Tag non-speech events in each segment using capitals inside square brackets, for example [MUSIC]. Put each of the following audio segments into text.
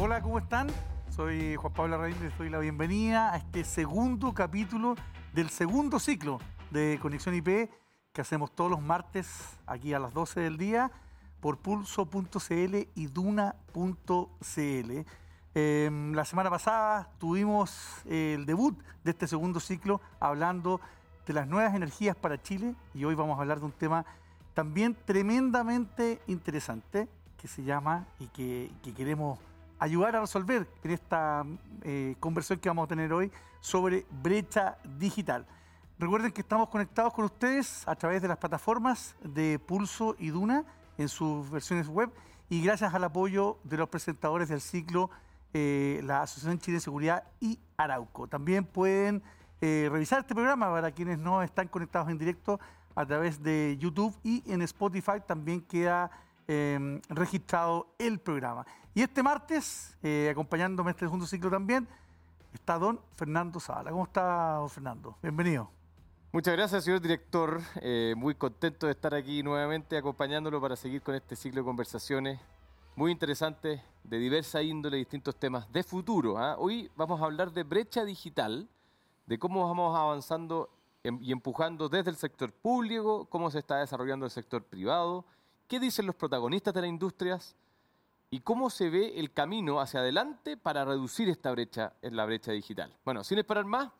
Hola, ¿cómo están? Soy Juan Pablo Arraín, les doy la bienvenida a este segundo capítulo del segundo ciclo de Conexión IP que hacemos todos los martes aquí a las 12 del día por pulso.cl y duna.cl. Em, la semana pasada tuvimos el debut de este segundo ciclo hablando de las nuevas energías para Chile y hoy vamos a hablar de un tema también tremendamente interesante que se llama y que queremos ayudar a resolver en esta eh, conversación que vamos a tener hoy sobre brecha digital. Recuerden que estamos conectados con ustedes a través de las plataformas de Pulso y Duna en sus versiones web y gracias al apoyo de los presentadores del ciclo, eh, la Asociación Chile de Seguridad y Arauco. También pueden eh, revisar este programa para quienes no están conectados en directo a través de YouTube y en Spotify también queda Em, registrado el programa. Y este martes, eh, acompañándome este segundo ciclo también, está don Fernando Zavala. ¿Cómo está, don Fernando? Bienvenido. Muchas gracias, señor director. Eh, muy contento de estar aquí nuevamente acompañándolo para seguir con este ciclo de conversaciones muy interesantes de diversa índole, distintos temas de futuro. ¿ah? Hoy vamos a hablar de brecha digital, de cómo vamos avanzando em, y empujando desde el sector público, cómo se está desarrollando el sector privado qué dicen los protagonistas de las industrias y cómo se ve el camino hacia adelante para reducir esta brecha en la brecha digital. Bueno, sin esperar más,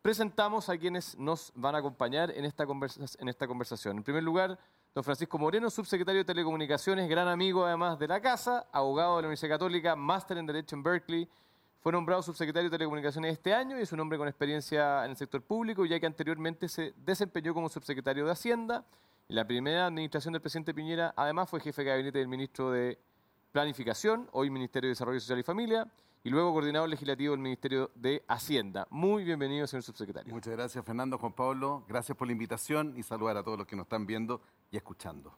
presentamos a quienes nos van a acompañar en esta, en conversación. En primer lugar, don Francisco Moreno, subsecretario de Telecomunicaciones, gran amigo además de la casa, abogado de la Universidad Católica, máster en Derecho en Berkeley. Fue nombrado subsecretario de Telecomunicaciones este año y es un hombre con experiencia en el sector público, ya que anteriormente se desempeñó como subsecretario de Hacienda la primera administración del presidente Piñera, además, fue jefe de gabinete del ministro de Planificación, hoy Ministerio de Desarrollo Social y Familia, y luego coordinador legislativo del Ministerio de Hacienda. Muy bienvenido, señor subsecretario. Muchas gracias, Fernando, Juan Pablo. Gracias por la invitación y saludar a todos los que nos están viendo y escuchando.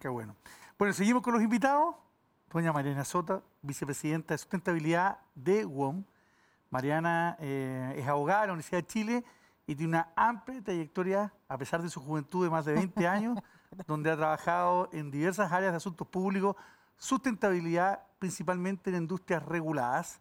Qué bueno. Bueno, seguimos con los invitados. Doña Mariana Sota, vicepresidenta de sustentabilidad de WOM. Mariana eh, es abogada de la Universidad de Chile y tiene una amplia trayectoria, a pesar de su juventud de más de 20 [LAUGHS] años, donde ha trabajado en diversas áreas de asuntos públicos, sustentabilidad principalmente en industrias reguladas.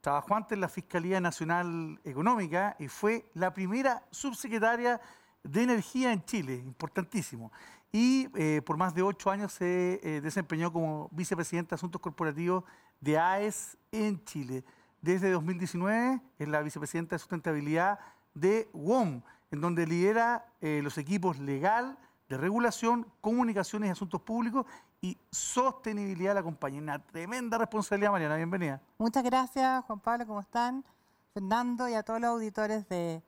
Trabajó antes en la Fiscalía Nacional Económica y fue la primera subsecretaria de Energía en Chile, importantísimo. Y eh, por más de ocho años se eh, desempeñó como vicepresidenta de Asuntos Corporativos de AES en Chile. Desde 2019 es la vicepresidenta de Sustentabilidad de WOM, en donde lidera eh, los equipos legal, de regulación, comunicaciones y asuntos públicos y sostenibilidad de la compañía. Una tremenda responsabilidad, Mariana. Bienvenida. Muchas gracias, Juan Pablo. ¿Cómo están? Fernando y a todos los auditores de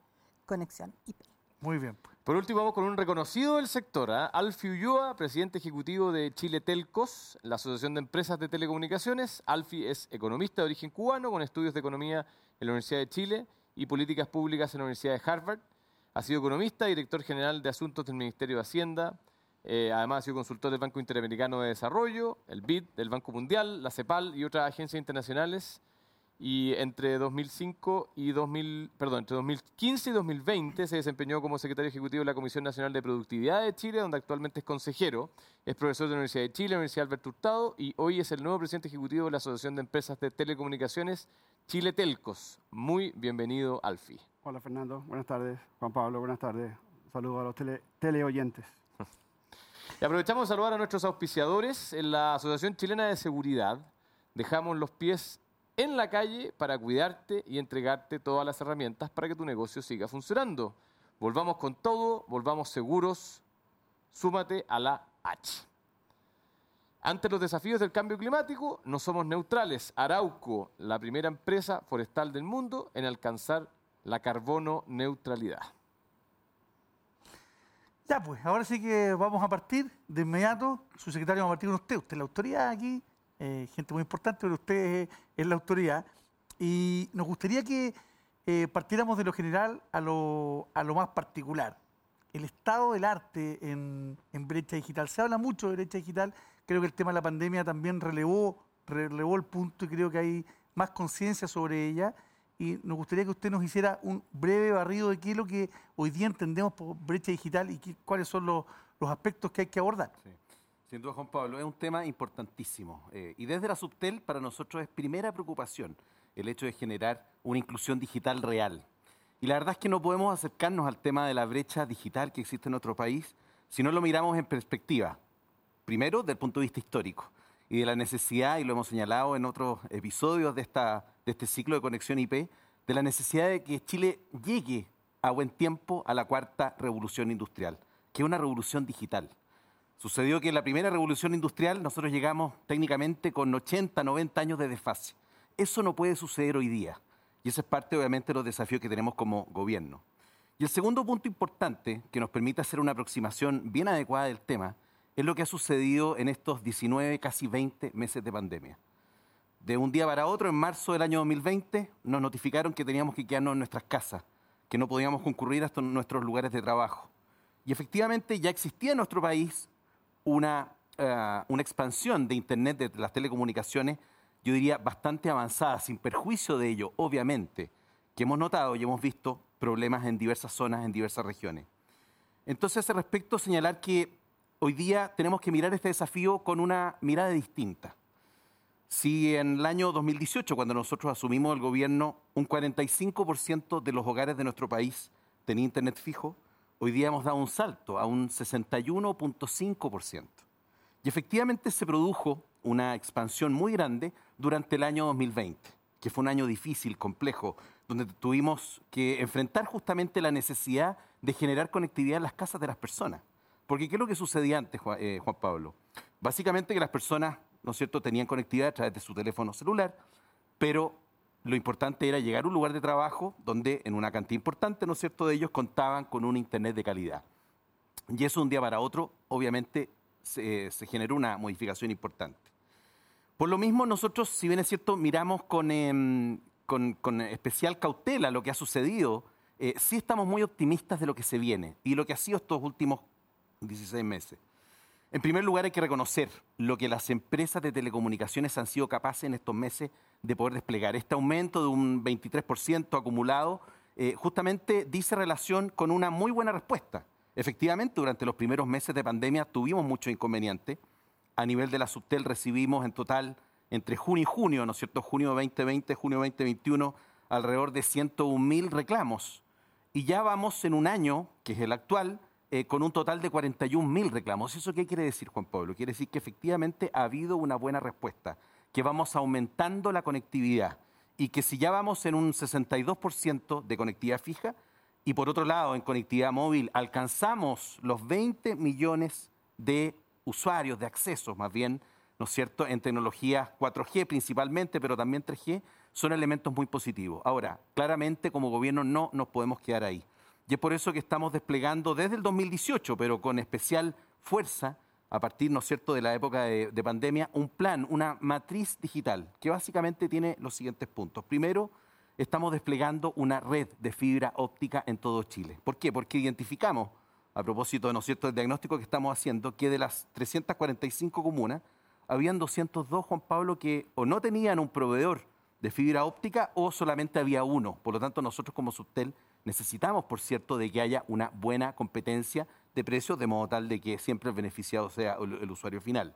Conexión IP. Muy bien. Por último, vamos con un reconocido del sector, ¿eh? Alfie Ulloa, presidente ejecutivo de Chile Telcos, la Asociación de Empresas de Telecomunicaciones. Alfie es economista de origen cubano con estudios de economía en la Universidad de Chile y Políticas Públicas en la Universidad de Harvard. Ha sido economista, director general de Asuntos del Ministerio de Hacienda. Eh, además ha sido consultor del Banco Interamericano de Desarrollo, el BID, del Banco Mundial, la CEPAL y otras agencias internacionales. Y entre 2005 y 2000, perdón, entre 2015 y 2020 se desempeñó como secretario ejecutivo de la Comisión Nacional de Productividad de Chile, donde actualmente es consejero. Es profesor de la Universidad de Chile, Universidad Alberto Hurtado y hoy es el nuevo presidente ejecutivo de la Asociación de Empresas de Telecomunicaciones Chile Telcos. Muy bienvenido, Alfi. Hola, Fernando. Buenas tardes. Juan Pablo, buenas tardes. Saludos a los tele, teleoyentes. Y aprovechamos de saludar a nuestros auspiciadores en la Asociación Chilena de Seguridad. Dejamos los pies en la calle para cuidarte y entregarte todas las herramientas para que tu negocio siga funcionando. Volvamos con todo, volvamos seguros. Súmate a la H. Ante los desafíos del cambio climático, no somos neutrales. Arauco, la primera empresa forestal del mundo en alcanzar la carbono neutralidad. Ya, pues, ahora sí que vamos a partir de inmediato. Su secretario va a partir con usted. Usted es la autoridad aquí, eh, gente muy importante, pero usted es, la autoridad. Y nos gustaría que eh, partiéramos de lo general a lo, a lo más particular. El estado del arte en, en brecha digital. Se habla mucho de brecha digital Creo que el tema de la pandemia también relevó, relevó el punto y creo que hay más conciencia sobre ella. Y nos gustaría que usted nos hiciera un breve barrido de qué es lo que hoy día entendemos por brecha digital y cuáles son los, aspectos que hay que abordar. Sí. Sin duda, Juan Pablo, es un tema importantísimo. Eh, y desde la Subtel, para nosotros es primera preocupación el hecho de generar una inclusión digital real. Y la verdad es que no podemos acercarnos al tema de la brecha digital que existe en nuestro país si no lo miramos en perspectiva. Primero, desde el punto de vista histórico y de la necesidad, y lo hemos señalado en otros episodios de, esta, de este ciclo de conexión IP, de la necesidad de que Chile llegue a buen tiempo a la cuarta revolución industrial, que es una revolución digital. Sucedió que en la primera revolución industrial nosotros llegamos técnicamente con 80, 90 años de desfase. Eso no puede suceder hoy día. Y ese es parte, obviamente, de los desafíos que tenemos como gobierno. Y el segundo punto importante que nos permite hacer una aproximación bien adecuada del tema es lo que ha sucedido en estos 19, casi 20 meses de pandemia. De un día para otro, en marzo del año 2020, nos notificaron que teníamos que quedarnos en nuestras casas, que no podíamos concurrir hasta nuestros lugares de trabajo. Y efectivamente ya existía en nuestro país una, eh, una expansión de Internet, de las telecomunicaciones, yo diría bastante avanzada, sin perjuicio de ello, obviamente, que hemos notado y hemos visto problemas en diversas zonas, en diversas regiones. Entonces, a ese respecto, señalar que hoy día tenemos que mirar este desafío con una mirada distinta. Si en el año 2018, cuando nosotros asumimos el gobierno, un 45% de los hogares de nuestro país tenía internet fijo, hoy día hemos dado un salto a un 61.5%. Y efectivamente se produjo una expansión muy grande durante el año 2020, que fue un año difícil, complejo, donde tuvimos que enfrentar justamente la necesidad de generar conectividad en las casas de las personas. Porque ¿qué es lo que sucedía antes, eh, Juan, Pablo? Básicamente que las personas, ¿no es cierto?, tenían conectividad a través de su teléfono celular, pero lo importante era llegar a un lugar de trabajo donde en una cantidad importante, ¿no es cierto?, de ellos contaban con un Internet de calidad. Y eso un día para otro, obviamente, se, generó una modificación importante. Por lo mismo, nosotros, si bien es cierto, miramos con, em, especial cautela lo que ha sucedido, eh, sí estamos muy optimistas de lo que se viene y lo que ha sido estos últimos 16 meses. En primer lugar, hay que reconocer lo que las empresas de telecomunicaciones han sido capaces en estos meses de poder desplegar. Este aumento de un 23% acumulado eh, justamente dice relación con una muy buena respuesta. Efectivamente, durante los primeros meses de pandemia tuvimos muchos inconvenientes. A nivel de la Subtel recibimos en total entre junio y junio, ¿no es cierto? Junio 2020, junio 2021, alrededor de 101 mil reclamos. Y ya vamos en un año, que es el actual, eh, con un total de 41 mil reclamos. ¿Eso qué quiere decir, Juan Pablo? Quiere decir que efectivamente ha habido una buena respuesta, que vamos aumentando la conectividad y que si ya vamos en un 62% de conectividad fija y por otro lado en conectividad móvil alcanzamos los 20 millones de usuarios, de accesos más bien, ¿no es cierto?, en tecnologías 4G principalmente, pero también 3G, son elementos muy positivos. Ahora, claramente como gobierno no nos podemos quedar ahí. Y es por eso que estamos desplegando desde el 2018, pero con especial fuerza, a partir, ¿no es cierto?, de la época de, de, pandemia, un plan, una matriz digital, que básicamente tiene los siguientes puntos. Primero, estamos desplegando una red de fibra óptica en todo Chile. ¿Por qué? Porque identificamos, a propósito, ¿no es cierto?, del diagnóstico que estamos haciendo, que de las 345 comunas, habían 202, Juan Pablo, que o no tenían un proveedor de fibra óptica o solamente había uno. Por lo tanto, nosotros como Subtel necesitamos, por cierto, de que haya una buena competencia de precios, de modo tal de que siempre el beneficiado sea el, usuario final.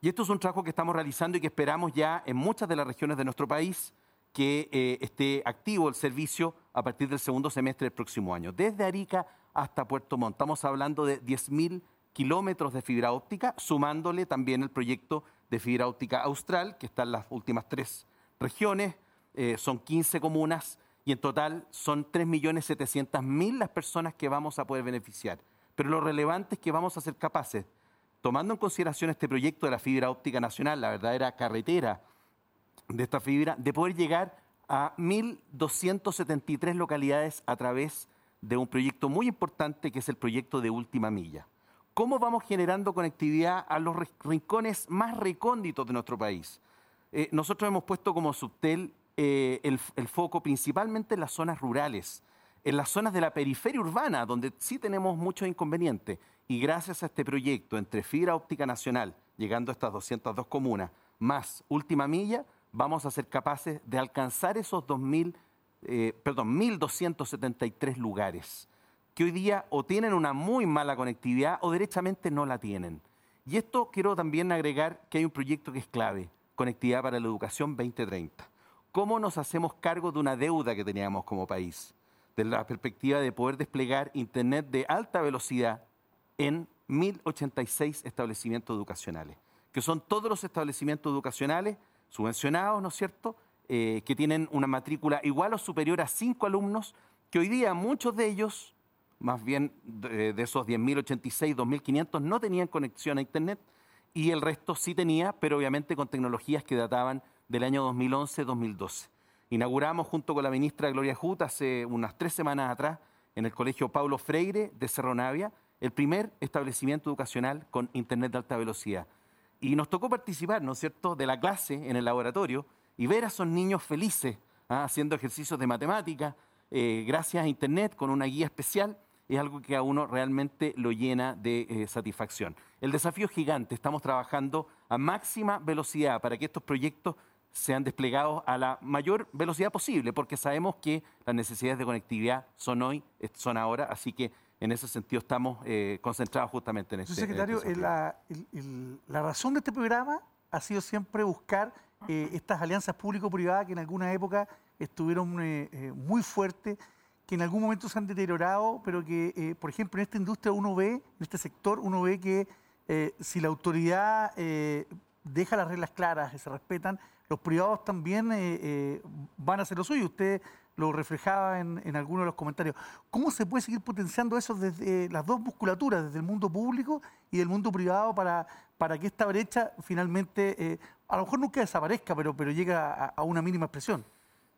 Y esto es un trabajo que estamos realizando y que esperamos ya en muchas de las regiones de nuestro país que eh, esté activo el servicio a partir del segundo semestre del próximo año. Desde Arica hasta Puerto Montt. Estamos hablando de 10.000 kilómetros de fibra óptica, sumándole también el proyecto de fibra óptica austral, que está en las últimas tres regiones, eh, son 15 comunas y en total son 3.700.000 las personas que vamos a poder beneficiar. Pero lo relevante es que vamos a ser capaces, tomando en consideración este proyecto de la fibra óptica nacional, la verdadera carretera de esta fibra, de poder llegar a 1.273 localidades a través de un proyecto muy importante que es el proyecto de última milla. ¿Cómo vamos generando conectividad a los rincones más recónditos de nuestro país? Eh, nosotros hemos puesto como subtel eh, el, foco principalmente en las zonas rurales, en las zonas de la periferia urbana, donde sí tenemos muchos inconvenientes. Y gracias a este proyecto entre fibra óptica nacional, llegando a estas 202 comunas, más última milla, vamos a ser capaces de alcanzar esos 2.000, eh, perdón, 1.273 lugares que hoy día o tienen una muy mala conectividad o derechamente no la tienen. Y esto quiero también agregar que hay un proyecto que es clave, Conectividad para la Educación 2030. ¿Cómo nos hacemos cargo de una deuda que teníamos como país? De la perspectiva de poder desplegar Internet de alta velocidad en 1086 establecimientos educacionales, que son todos los establecimientos educacionales subvencionados, ¿no es cierto?, eh, que tienen una matrícula igual o superior a cinco alumnos, que hoy día muchos de ellos, más bien de, de esos 10.086, 2.500, no tenían conexión a Internet y el resto sí tenía, pero obviamente con tecnologías que databan del año 2011-2012. Inauguramos junto con la ministra Gloria Jut hace unas tres semanas atrás en el Colegio Paulo Freire de Cerro Navia el primer establecimiento educacional con Internet de alta velocidad. Y nos tocó participar, ¿no es cierto?, de la clase en el laboratorio y ver a esos niños felices ¿ah? haciendo ejercicios de matemática, eh, gracias a Internet, con una guía especial, es algo que a uno realmente lo llena de eh, satisfacción. El desafío es gigante, estamos trabajando a máxima velocidad para que estos proyectos sean desplegados a la mayor velocidad posible, porque sabemos que las necesidades de conectividad son hoy, son ahora, así que en ese sentido estamos eh, concentrados justamente en este. Secretario, este la, la razón de este programa ha sido siempre buscar eh, estas alianzas público-privadas que en alguna época estuvieron eh, eh, muy fuertes, que en algún momento se han deteriorado, pero que, por ejemplo, en esta industria uno ve, en este sector, uno ve que si la autoridad deja las reglas claras y se respetan, los privados también van a hacer lo suyo. Usted lo reflejaba en, en, algunos de los comentarios. ¿Cómo se puede seguir potenciando eso desde las dos musculaturas, desde el mundo público y del mundo privado, para, para que esta brecha finalmente a lo mejor nunca desaparezca, pero, pero llega a, una mínima expresión.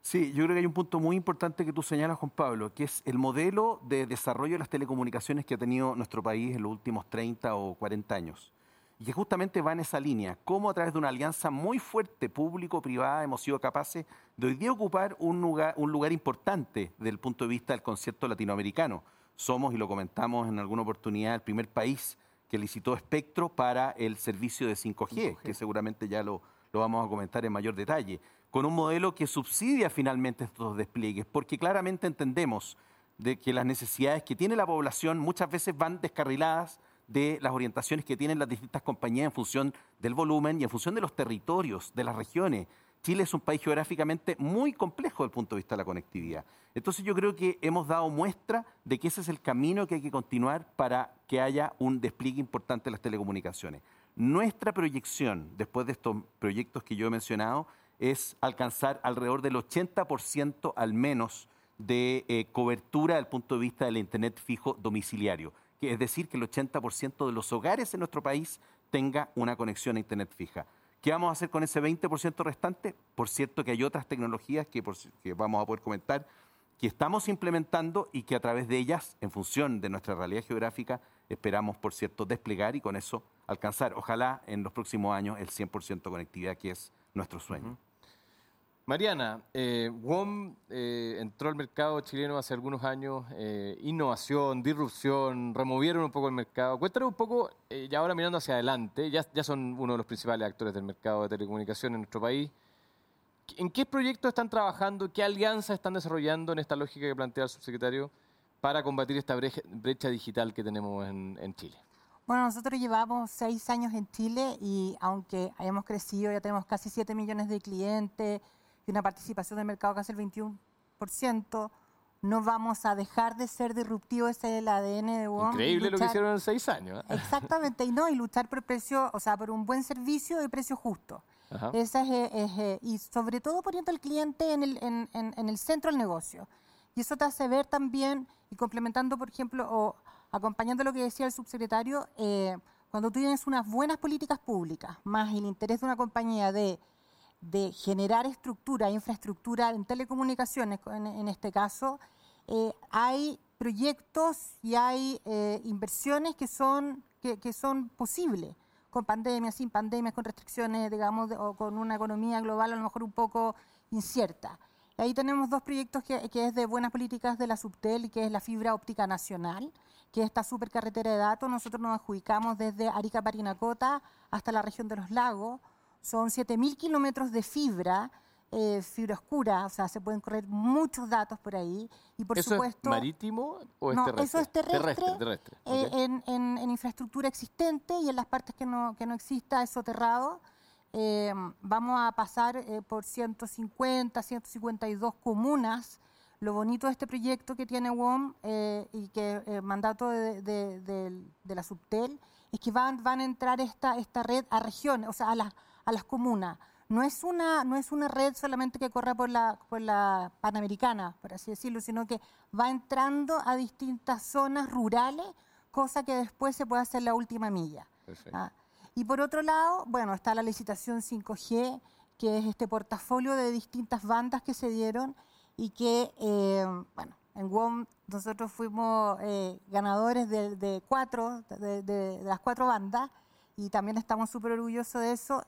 Sí, yo creo que hay un punto muy importante que tú señalas, Juan Pablo, que es el modelo de desarrollo de las telecomunicaciones que ha tenido nuestro país en los últimos 30 o 40 años. Y que justamente va en esa línea, cómo a través de una alianza muy fuerte, público-privada, hemos sido capaces de hoy día ocupar un lugar, un lugar importante desde el punto de vista del concierto latinoamericano. Somos, y lo comentamos en alguna oportunidad, el primer país que licitó Espectro para el servicio de 5G, que seguramente ya lo, lo vamos a comentar en mayor detalle, con un modelo que subsidia finalmente estos despliegues, porque claramente entendemos de que las necesidades que tiene la población muchas veces van descarriladas de las orientaciones que tienen las distintas compañías en función del volumen y en función de los territorios, de las regiones. Chile es un país geográficamente muy complejo desde el punto de vista de la conectividad. Entonces yo creo que hemos dado muestra de que ese es el camino que hay que continuar para que haya un despliegue importante de las telecomunicaciones. Nuestra proyección, después de estos proyectos que yo he mencionado, es alcanzar alrededor del 80% al menos de eh, cobertura desde el punto de vista del Internet fijo domiciliario. Que es decir, que el 80% de los hogares en nuestro país tenga una conexión a Internet fija. ¿Qué vamos a hacer con ese 20% restante? Por cierto que hay otras tecnologías que, vamos a poder comentar que estamos implementando y que a través de ellas, en función de nuestra realidad geográfica, esperamos, por cierto, desplegar y con eso alcanzar, ojalá en los próximos años, el 100% conectividad, que es nuestro sueño. Mariana, eh, WOM eh, entró al mercado chileno hace algunos años, eh, innovación, disrupción, removieron un poco el mercado. Cuéntanos un poco, ya ahora mirando hacia adelante, ya, son uno de los principales actores del mercado de telecomunicaciones en nuestro país. ¿En qué proyectos están trabajando? ¿Qué alianzas están desarrollando en esta lógica que plantea el subsecretario para combatir esta brecha, digital que tenemos en, Chile? Bueno, nosotros llevamos seis años en Chile y aunque hayamos crecido, ya tenemos casi 7 millones de clientes y una participación del mercado casi el 21%, no vamos a dejar de ser disruptivos, ese es el ADN de WOM. Increíble lo que hicieron en seis años. ¿eh? Exactamente, y no, y luchar por precio, o sea, por un buen servicio y precio justo. Esa es, eh, y sobre todo poniendo al cliente en el, en, en, el centro del negocio. Y eso te hace ver también, y complementando, por ejemplo, o acompañando lo que decía el subsecretario, eh, cuando tú tienes unas buenas políticas públicas, más el interés de una compañía de, de generar estructura, infraestructura en telecomunicaciones, en, este caso, eh, hay proyectos y hay inversiones que son, que, son posibles con pandemia, sin pandemia, con restricciones, digamos, o con una economía global a lo mejor un poco incierta. Ahí tenemos dos proyectos que, que, es de buenas políticas de la Subtel, que es la fibra óptica nacional, que es esta supercarretera de datos. Nosotros nos adjudicamos desde Arica Parinacota hasta la región de los lagos. Son 7.000 kilómetros de fibra eh, fibra oscura, o sea, se pueden correr muchos datos por ahí. Y por ¿Eso supuesto, es marítimo o es no, terrestre? eso es terrestre, terrestre, eh, en, en- en infraestructura existente y en las partes que no, que no exista es soterrado. Eh, vamos a pasar eh, por 150, 152 comunas. Lo bonito de este proyecto que tiene WOM eh, y que el mandato de, de- del- de la Subtel es que van, van a entrar esta, esta red a regiones, o sea, a, las a las comunas. No es, una, no es una red solamente que corra por la, por la Panamericana, por así decirlo, sino que va entrando a distintas zonas rurales, cosa que después se puede hacer la última milla. Ah, Y por otro lado, bueno, está la licitación 5G, que es este portafolio de distintas bandas que se dieron y que, eh, bueno, en WOM nosotros fuimos eh, ganadores de, de cuatro, de, de- de las cuatro bandas y también estamos súper orgullosos de eso.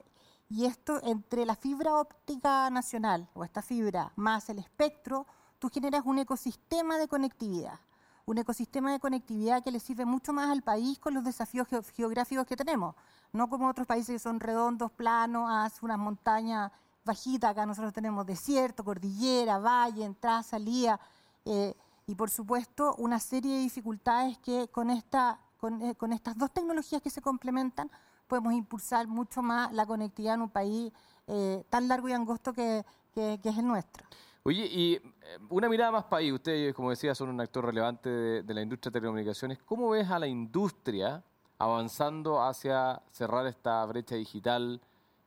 Y esto entre la fibra óptica nacional o esta fibra más el espectro, tú generas un ecosistema de conectividad. Un ecosistema de conectividad que le sirve mucho más al país con los desafíos geo- geográficos que tenemos. No como otros países que son redondos, planos, unas montañas bajitas. Acá nosotros tenemos desierto, cordillera, valle, entrada, salida. eh, y por supuesto, una serie de dificultades que con, esta, con, eh, con estas dos tecnologías que se complementan podemos impulsar mucho más la conectividad en un país eh, tan largo y angosto que, que- que es el nuestro. Oye, y eh, una mirada más país. Ustedes, como decía, son un actor relevante de, de la industria de telecomunicaciones. ¿Cómo ves a la industria avanzando hacia cerrar esta brecha digital?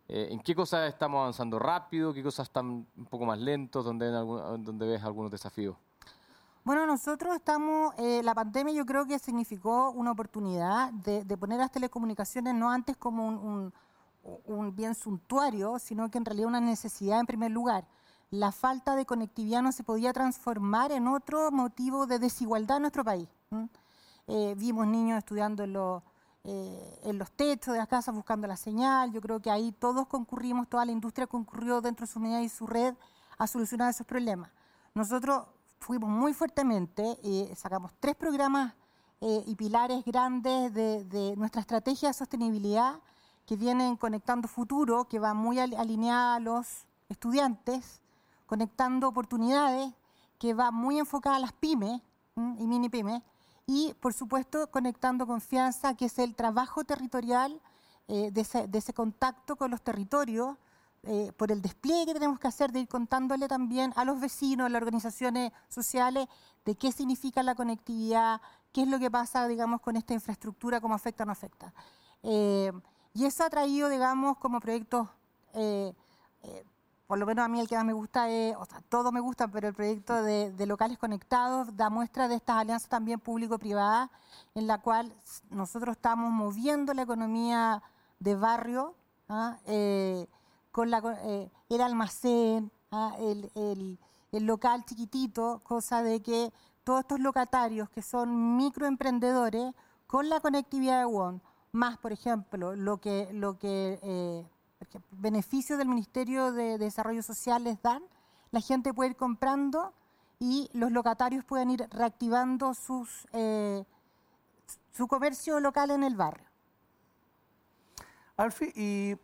Eh, ¿En qué cosas estamos avanzando rápido? ¿Qué cosas están un poco más lentos? ¿Dónde, dónde ves algunos desafíos? Bueno, nosotros estamos, eh, la pandemia yo creo que significó una oportunidad de, de poner las telecomunicaciones no antes como un, bien suntuario, sino que en realidad una necesidad en primer lugar. La falta de conectividad no se podía transformar en otro motivo de desigualdad en nuestro país. Eh, vimos niños estudiando en los, eh, en los techos de las casas buscando la señal. Yo creo que ahí todos concurrimos, toda la industria concurrió dentro de su medida y su red a solucionar esos problemas. Nosotros fuimos muy fuertemente, eh, sacamos tres programas eh, y pilares grandes de, de nuestra estrategia de sostenibilidad que vienen conectando futuro, que va muy al- alineada a los estudiantes, conectando oportunidades, que va muy enfocada a las pymes y mini pymes, y por supuesto conectando confianza, que es el trabajo territorial, eh, de, ese, de ese contacto con los territorios, eh, por el despliegue que tenemos que hacer de ir contándole también a los vecinos, a las organizaciones sociales, de qué significa la conectividad, qué es lo que pasa, digamos, con esta infraestructura, cómo afecta o no afecta. Eh, y eso ha traído, digamos, como proyectos, eh, eh, por lo menos a mí el que más me gusta es, o sea, todos me gustan, pero el proyecto de, de locales conectados da muestra de estas alianzas también público-privadas, en la cual nosotros estamos moviendo la economía de barrio, ¿ah? Con la, eh, el almacén, ¿ah? el, local chiquitito, cosa de que todos estos locatarios que son microemprendedores, con la conectividad de WON, más, por ejemplo, lo que, eh, beneficios del Ministerio de Desarrollo Social les dan, la gente puede ir comprando y los locatarios pueden ir reactivando eh, su comercio local en el barrio. Alfie, y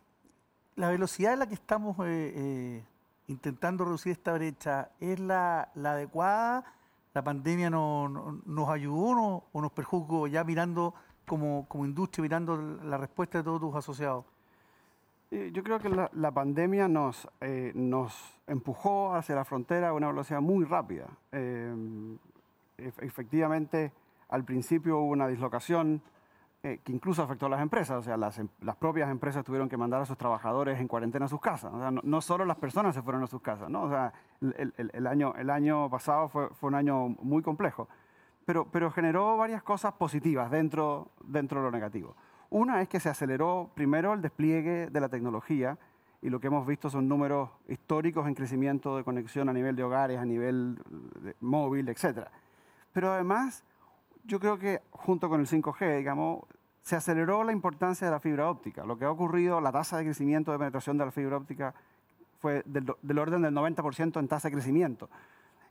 la velocidad en la que estamos eh, eh, intentando reducir esta brecha, ¿es la, adecuada? ¿La pandemia no- no- nos ayudó o nos perjudicó ya mirando como, como industria, mirando la respuesta de todos tus asociados? Eh, Yo creo que la, pandemia nos, nos empujó hacia la frontera a una velocidad muy rápida. Ef- efectivamente, al principio hubo una dislocación eh, que incluso afectó a las empresas. O sea, las, em- las propias empresas tuvieron que mandar a sus trabajadores en cuarentena a sus casas. O sea, no, no solo las personas se fueron a sus casas. ¿no? O sea, el, el- el año, el año pasado fue, fue un año muy complejo. Pero, pero generó varias cosas positivas dentro, dentro de lo negativo. Una es que se aceleró primero el despliegue de la tecnología y lo que hemos visto son números históricos en crecimiento de conexión a nivel de hogares, a nivel de móvil, etc. Pero además, yo creo que junto con el 5G, digamos, se aceleró la importancia de la fibra óptica. Lo que ha ocurrido, la tasa de crecimiento de penetración de la fibra óptica fue del, orden del 90% en tasa de crecimiento.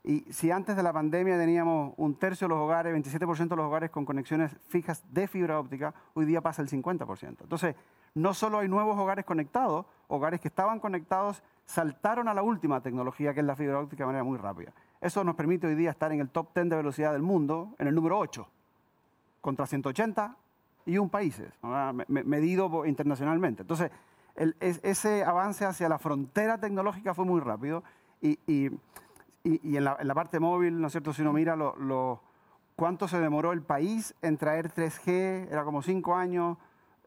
Y si antes de la pandemia teníamos un tercio de los hogares, 27% de los hogares con conexiones fijas de fibra óptica, hoy día pasa el 50%. Entonces, no solo hay nuevos hogares conectados, hogares que estaban conectados saltaron a la última tecnología, que es la fibra óptica, de manera muy rápida. Eso nos permite hoy día estar en el top 10 de velocidad del mundo, en el número 8, contra 180 y un países, medido internacionalmente. Entonces, ese avance hacia la frontera tecnológica fue muy rápido y, en, la, parte móvil, ¿no es cierto? Si uno mira lo, cuánto se demoró el país en traer 3G, era como 5 años,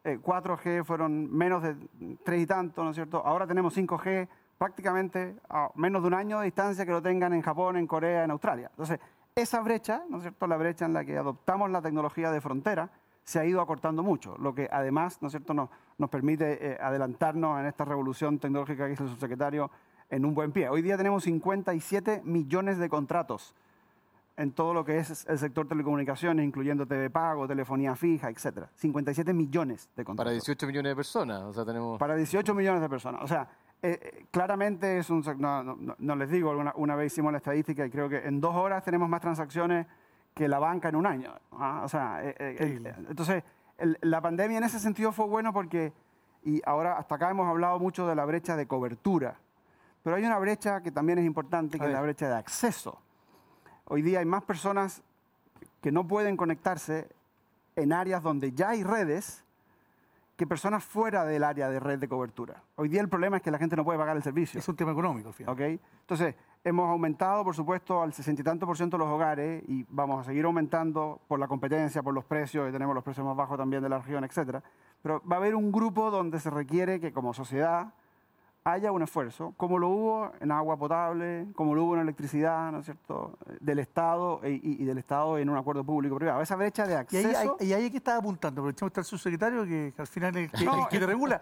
4G eh, fueron menos de 3 y tanto, ¿no es cierto? Ahora tenemos 5G prácticamente a menos de un año de distancia que lo tengan en Japón, en Corea, en Australia. Entonces, esa brecha, ¿no es cierto? La brecha en la que adoptamos la tecnología de frontera, se ha ido acortando mucho, lo que además, ¿no es cierto?, nos, nos permite eh, adelantarnos en esta revolución tecnológica que hizo el subsecretario en un buen pie. Hoy día tenemos 57 millones de contratos en todo lo que es el sector telecomunicaciones, incluyendo TV pago, telefonía fija, etcétera. 57 millones de contratos. Para 18 millones de personas, o sea, tenemos... Para 18 millones de personas, o sea, eh, eh, claramente es un... No, no, les digo, una, una, vez hicimos la estadística y creo que en dos horas tenemos más transacciones que la banca en un año. ¿ah? O sea, eh, eh, entonces, la pandemia en ese sentido fue bueno porque, y ahora hasta acá hemos hablado mucho de la brecha de cobertura, pero hay una brecha que también es importante, que es la brecha de acceso. Hoy día hay más personas que no pueden conectarse en áreas donde ya hay redes que personas fuera del área de red de cobertura. Hoy día el problema es que la gente no puede pagar el servicio. Es un tema económico, al ¿Okay? Entonces, hemos aumentado, por supuesto, al 60 y tanto por ciento los hogares y vamos a seguir aumentando por la competencia, por los precios, y tenemos los precios más bajos también de la región, etcétera. Pero va a haber un grupo donde se requiere que como sociedad haya un esfuerzo, como lo hubo en agua potable, como lo hubo en electricidad, ¿no es cierto?, del Estado y, del Estado en un acuerdo público-privado. Esa brecha de acceso... Y ahí, hay que estaba apuntando, aprovechemos está el subsecretario, que, al final es el que, te regula.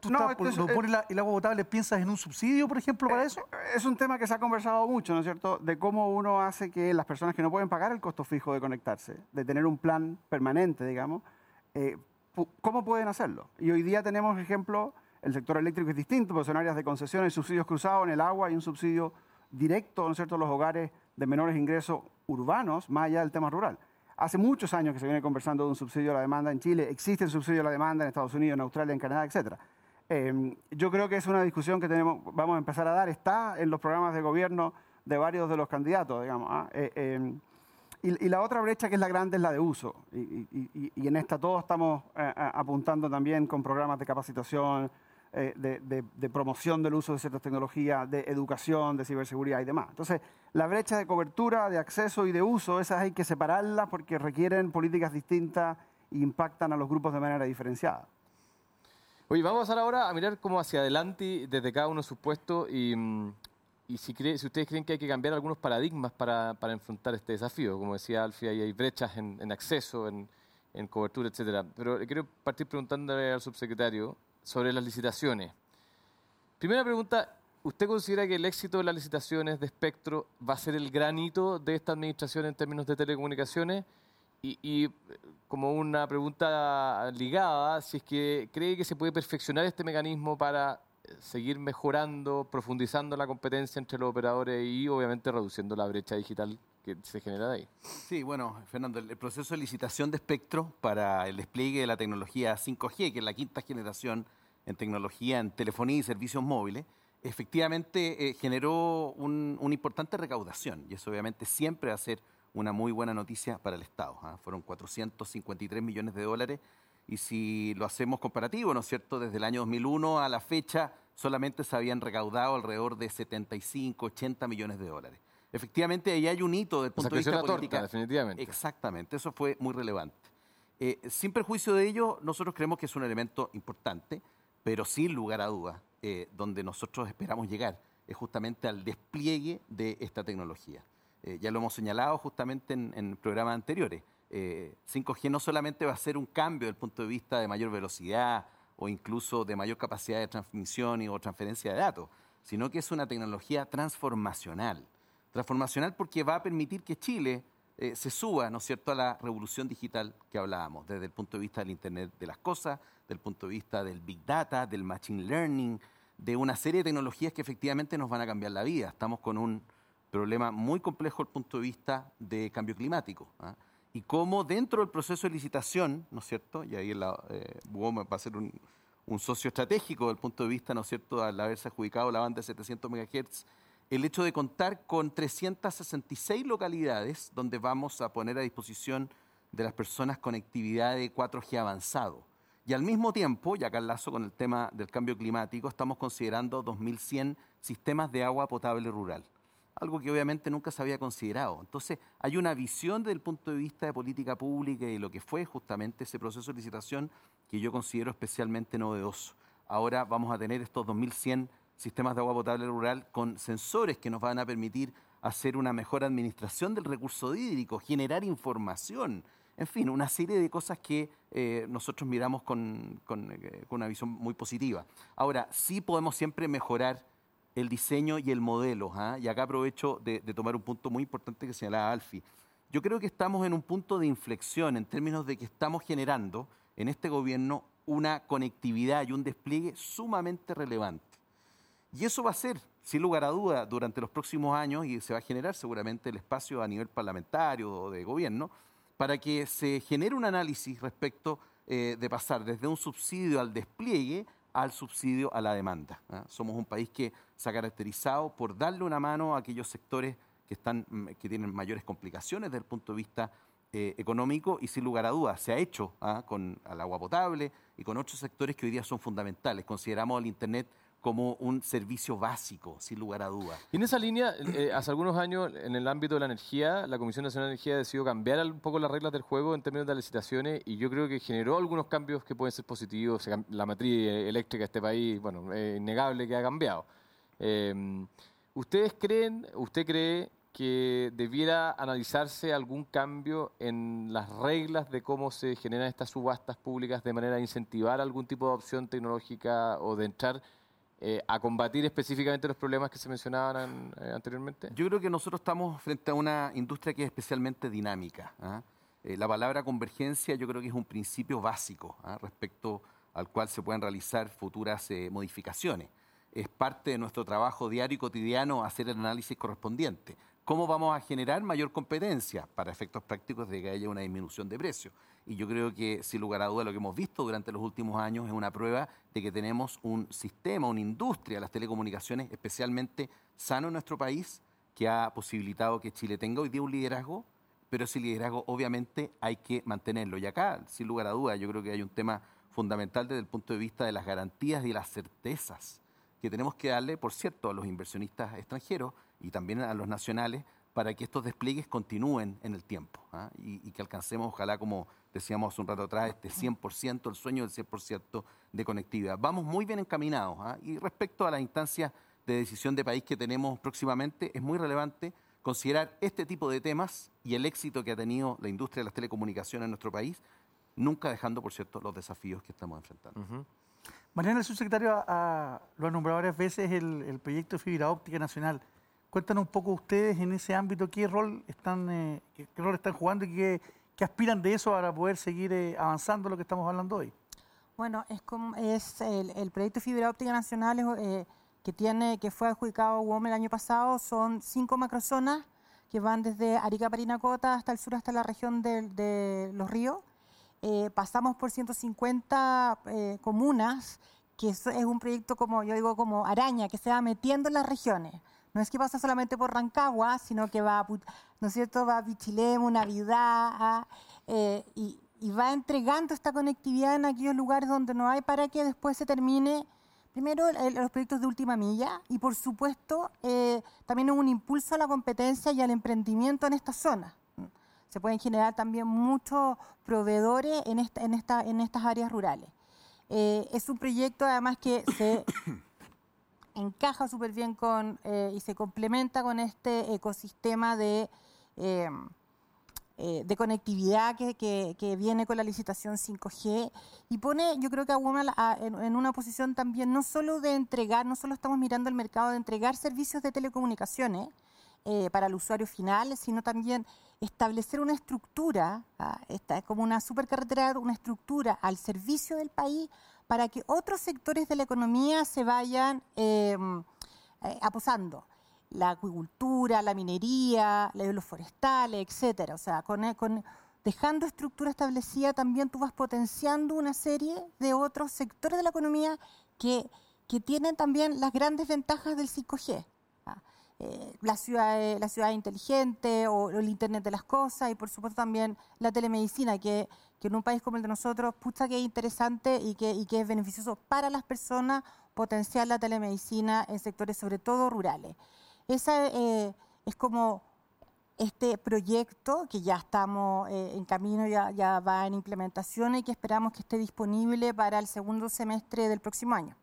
¿Tú no, cuando pones el agua potable piensas en un subsidio, por ejemplo, para eh, eso? Es un tema que se ha conversado mucho, ¿no es cierto?, de cómo uno hace que las personas que no pueden pagar el costo fijo de conectarse, de tener un plan permanente, digamos, eh, ¿cómo pueden hacerlo? Y hoy día tenemos ejemplos el sector eléctrico es distinto, porque son áreas de concesión, hay subsidios cruzados en el agua y un subsidio directo, ¿no es cierto?, a los hogares de menores ingresos urbanos, más allá del tema rural. Hace muchos años que se viene conversando de un subsidio a la demanda en Chile, existe el subsidio a la demanda en Estados Unidos, en Australia, en Canadá, etc. Em, yo creo que es una discusión que tenemos, vamos a empezar a dar, está en los programas de gobierno de varios de los candidatos, digamos. ¿ah? Eh, em, y, la otra brecha que es la grande es la de uso. Y, en esta todos estamos eh, apuntando también con programas de capacitación, eh, de, promoción del uso de ciertas tecnologías, de educación, de ciberseguridad y demás. Entonces, la brecha de cobertura, de acceso y de uso, esas hay que separarlas porque requieren políticas distintas e impactan a los grupos de manera diferenciada. Oye, vamos a pasar ahora a mirar cómo hacia adelante desde cada uno de sus puestos y, mm, y si, si, ustedes creen que hay que cambiar algunos paradigmas para, para enfrentar este desafío. Como decía Alfie, hay brechas en, en acceso, en, en cobertura, etcétera. Pero quiero partir preguntándole al subsecretario sobre las licitaciones. Primera pregunta, ¿usted considera que el éxito de las licitaciones de espectro va a ser el granito de esta administración en términos de telecomunicaciones? Y, como una pregunta ligada, si es que cree que se puede perfeccionar este mecanismo para seguir mejorando, profundizando la competencia entre los operadores y obviamente reduciendo la brecha digital que se genera de ahí. Sí, bueno, Fernando, el proceso de licitación de espectro para el despliegue de la tecnología 5G, que es la quinta generación en tecnología en telefonía y servicios móviles, efectivamente eh, generó una importante recaudación y eso obviamente siempre va a ser una muy buena noticia para el Estado. ¿ah? Fueron 453 millones de dólares y si lo hacemos comparativo, ¿no es cierto? Desde el año 2001 a la fecha solamente se habían recaudado alrededor de 75, 80 millones de dólares efectivamente ahí hay un hito del punto de vista político. definitivamente. Exactamente, eso fue muy relevante. Eh, sin perjuicio de ello, nosotros creemos que es un elemento importante, pero sin lugar a dudas, eh, donde nosotros esperamos llegar es justamente al despliegue de esta tecnología. Eh, ya lo hemos señalado justamente en, en programas anteriores. 5G no solamente va a ser un cambio desde el punto de vista de mayor velocidad o incluso de mayor capacidad de transmisión y o transferencia de datos, sino que es una tecnología transformacional transformacional porque va a permitir que Chile eh, se suba, ¿no es cierto?, a la revolución digital que hablábamos, desde el punto de vista del Internet de las cosas, del punto de vista del Big Data, del Machine Learning, de una serie de tecnologías que efectivamente nos van a cambiar la vida. Estamos con un problema muy complejo desde el punto de vista de cambio climático. ¿ah? Y cómo dentro del proceso de licitación, ¿no es cierto?, y ahí la, eh, va a un, un socio estratégico desde el punto de vista, ¿no es cierto?, al haberse adjudicado la banda de 700 MHz, el hecho de contar con 366 localidades donde vamos a poner a disposición de las personas conectividad de 4G avanzado. Y al mismo tiempo, y acá enlazo con el tema del cambio climático, estamos considerando 2.100 sistemas de agua potable rural, algo que obviamente nunca se había considerado. Entonces, hay una visión desde el punto de vista de política pública y lo que fue justamente ese proceso de licitación que yo considero especialmente novedoso. Ahora vamos a tener estos 2.100 sistemas de agua potable rural con sensores que nos van a permitir hacer una mejor administración del recurso hídrico, generar información, en fin, una serie de cosas que eh, nosotros miramos eh, con, una visión muy positiva. Ahora, sí podemos siempre mejorar el diseño y el modelo. ¿ah? Y acá aprovecho de, tomar un punto muy importante que señalaba Alfi. Yo creo que estamos en un punto de inflexión en términos de que estamos generando en este gobierno una conectividad y un despliegue sumamente relevante. Y eso va a ser, sin lugar a duda, durante los próximos años y se va a generar seguramente el espacio a nivel parlamentario o de gobierno para que se genere un análisis respecto eh, de pasar desde un subsidio al despliegue al subsidio a la demanda. ¿ah? Somos un país que se ha caracterizado por darle una mano a aquellos sectores que, están, mm, que tienen mayores complicaciones desde el punto de vista eh, económico y sin lugar a dudas se ha hecho ¿ah? con el agua potable y con otros sectores que hoy día son fundamentales. Consideramos el Internet como un servicio básico, sin lugar a dudas. Y en esa línea, eh, hace algunos años, en el ámbito de la energía, la Comisión Nacional de Energía decidió cambiar un poco las reglas del juego en términos de licitaciones y yo creo que generó algunos cambios que pueden ser positivos. La matriz eléctrica de este país, bueno, es innegable que ha cambiado. Em, ¿Ustedes creen, usted cree que debiera analizarse algún cambio en las reglas de cómo se generan estas subastas públicas de manera a incentivar algún tipo de opción tecnológica o de entrar eh, a combatir específicamente los problemas que se mencionaban eh, anteriormente? Yo creo que nosotros estamos frente a una industria que es especialmente dinámica. ¿ah? Eh, la palabra convergencia yo creo que es un principio básico ¿ah? respecto al cual se pueden realizar futuras modificaciones. Es parte de nuestro trabajo diario y cotidiano hacer el análisis correspondiente. ¿Cómo vamos a generar mayor competencia para efectos prácticos de que haya una disminución de precios? Y yo creo que, sin lugar a duda, lo que hemos visto durante los últimos años es una prueba de que tenemos un sistema, una industria las telecomunicaciones especialmente sano en nuestro país, que ha posibilitado que Chile tenga hoy día un liderazgo, pero ese liderazgo obviamente hay que mantenerlo. Y acá, sin lugar a duda, yo creo que hay un tema fundamental desde el punto de vista de las garantías y las certezas que tenemos que darle, por cierto, a los inversionistas extranjeros y también a los nacionales para que estos despliegues continúen en el tiempo ¿ah? y, que alcancemos, ojalá, como decíamos hace un rato atrás, este 100%, el sueño del 100% de conectividad. Vamos muy bien encaminados ¿ah? y respecto a las instancias de decisión de país que tenemos próximamente, es muy relevante considerar este tipo de temas y el éxito que ha tenido la industria de las telecomunicaciones en nuestro país, nunca dejando, por cierto, los desafíos que estamos enfrentando. Mariana, el subsecretario lo ha nombrado varias veces el, el proyecto de fibra óptica nacional. Cuéntanos un poco ustedes en ese ámbito qué rol están, eh, qué, rol están jugando y qué, aspiran de eso para poder seguir eh, avanzando lo que estamos hablando hoy. Bueno, es, es el, proyecto Fibra Óptica Nacional eh, que, tiene, que fue adjudicado a UOM el año pasado. Son cinco macrozonas que van desde Arica Parinacota hasta el sur, hasta la región de, Los Ríos. pasamos por 150 comunas, que es, es un proyecto como, yo digo, como araña, que se va metiendo en las regiones. No es que pasa solamente por Rancagua, sino que va, ¿no es cierto? Va a Navidad, eh, y, va entregando esta conectividad en aquellos lugares donde no hay para que después se termine, primero, los proyectos de última milla y, por supuesto, eh, también un impulso a la competencia y al emprendimiento en esta zona. Se pueden generar también muchos proveedores en estas áreas rurales. Eh, es un proyecto, además, que se [COUGHS] encaja súper bien con eh, y se complementa con este ecosistema de, eh, eh, de conectividad que, viene con la licitación 5G y pone, yo creo que a Woman en, una posición también no solo de entregar, no solo estamos mirando el mercado de entregar servicios de telecomunicaciones para el usuario final, sino también establecer una estructura, ¿ah? esta es como una supercarretera, una estructura al servicio del país para que otros sectores de la economía se vayan em, eh, aposando. La acuicultura, la minería, los forestales, etcétera. O sea, con, dejando estructura establecida, también tú vas potenciando una serie de otros sectores de la economía que, que tienen también las grandes ventajas del 5G. Eh, la, ciudad, la ciudad inteligente o, el Internet de las cosas y por supuesto también la telemedicina, que, que en un país como el de nosotros, pucha que es interesante y que, y que es beneficioso para las personas potenciar la telemedicina en sectores sobre todo rurales. Esa eh, es como este proyecto que ya estamos eh, en camino, ya, ya va en implementación y que esperamos que esté disponible para el segundo semestre del próximo año.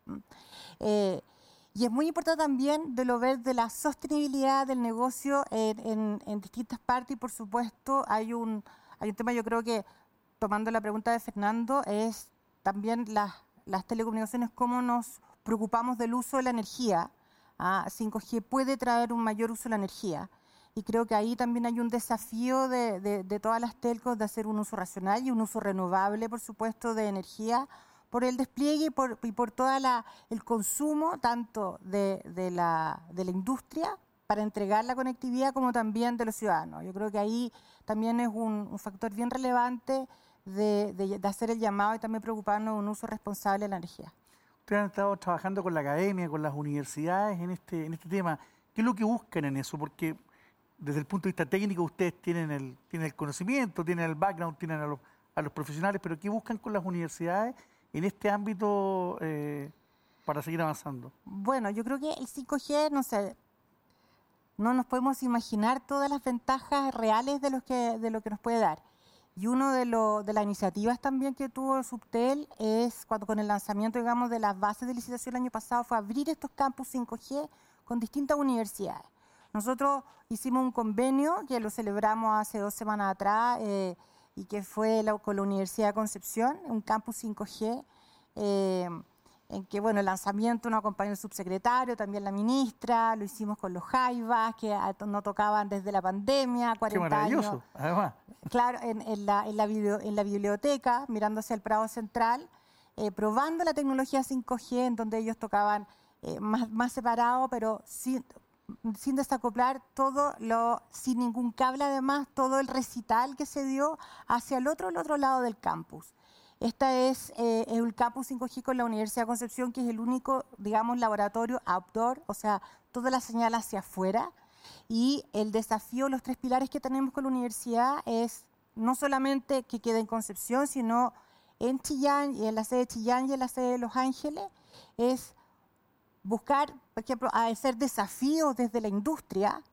Y es muy importante también de lo ver de la sostenibilidad del negocio en, distintas partes y por supuesto hay un, hay un tema yo creo que tomando la pregunta de Fernando es también las, las telecomunicaciones, cómo nos preocupamos del uso de la energía. 5G ah, puede traer un mayor uso de la energía y creo que ahí también hay un desafío de, de, de todas las telcos de hacer un uso racional y un uso renovable, por supuesto, de energía por el despliegue y por, y por todo el consumo tanto de, la, de la industria para entregar la conectividad como también de los ciudadanos. Yo creo que ahí también es un, factor bien relevante de, de, hacer el llamado y también preocuparnos de un uso responsable de la energía. Ustedes han estado trabajando con la academia, con las universidades en este, en este tema. ¿Qué es lo que buscan en eso? Porque desde el punto de vista técnico ustedes tienen el, tienen el conocimiento, tienen el background, tienen a los, a los profesionales, pero ¿qué buscan con las universidades en este ámbito eh, para seguir avanzando? Bueno, yo creo que el 5G, no sé, no nos podemos imaginar todas las ventajas reales de lo que, de lo que nos puede dar. Y uno de, de las iniciativas también que tuvo Subtel es cuando con el lanzamiento, digamos, de las bases de licitación el año pasado fue abrir estos campus 5G con distintas universidades. Nosotros hicimos un convenio que lo celebramos hace dos semanas atrás. Eh, y que fue con la Universidad de Concepción, un campus 5G, eh, en que bueno, el lanzamiento nos acompañó el subsecretario, también la ministra, lo hicimos con los Jaivas, que no tocaban desde la pandemia, 40 Qué maravilloso, además. Claro, en, la, en, la en la biblioteca, mirando hacia el Prado Central, eh, probando la tecnología 5G, en donde ellos tocaban eh, más, más separado, pero sin, sin desacoplar todo lo, sin ningún cable además, todo el recital que se dio hacia el otro, el otro lado del campus. Este es eh, el campus 5G con la Universidad de Concepción, que es el único, digamos, laboratorio outdoor, o sea, toda la señal hacia afuera. Y el desafío, los tres pilares que tenemos con la universidad es no solamente que quede en Concepción, sino en Chillán, y en la sede de Chillán y en la sede de Los Ángeles, es buscar, por ejemplo, hacer desafíos desde la industria,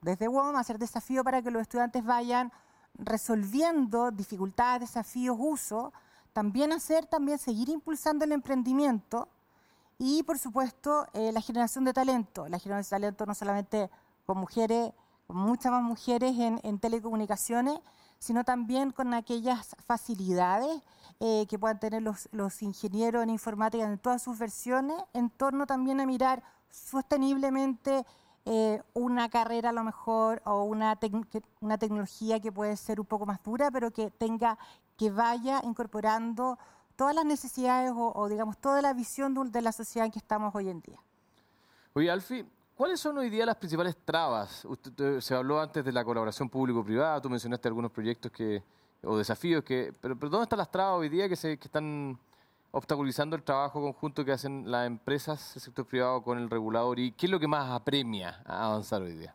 desde WOM, hacer desafíos para que los estudiantes vayan resolviendo dificultades, desafíos, uso, también hacer, también seguir impulsando el emprendimiento y, por supuesto, eh, la generación de talento. La generación de talento no solamente con mujeres, con muchas más mujeres en, telecomunicaciones, sino también con aquellas facilidades eh, que puedan tener los, los ingenieros en informática en todas sus versiones, en torno también a mirar sosteniblemente eh, una carrera a lo mejor o una, una tecnología que puede ser un poco más dura, pero que tenga, que vaya incorporando todas las necesidades o, digamos toda la visión de, la sociedad en que estamos hoy en día. Oye, Alfi, ¿Cuáles son hoy día las principales trabas? Usted, se habló antes de la colaboración público-privada, tú mencionaste algunos proyectos que, o desafíos, que, pero, ¿dónde están las trabas hoy día que, se, que están obstaculizando el trabajo conjunto que hacen las empresas, el sector privado con el regulador? ¿Y qué es lo que más apremia avanzar hoy día?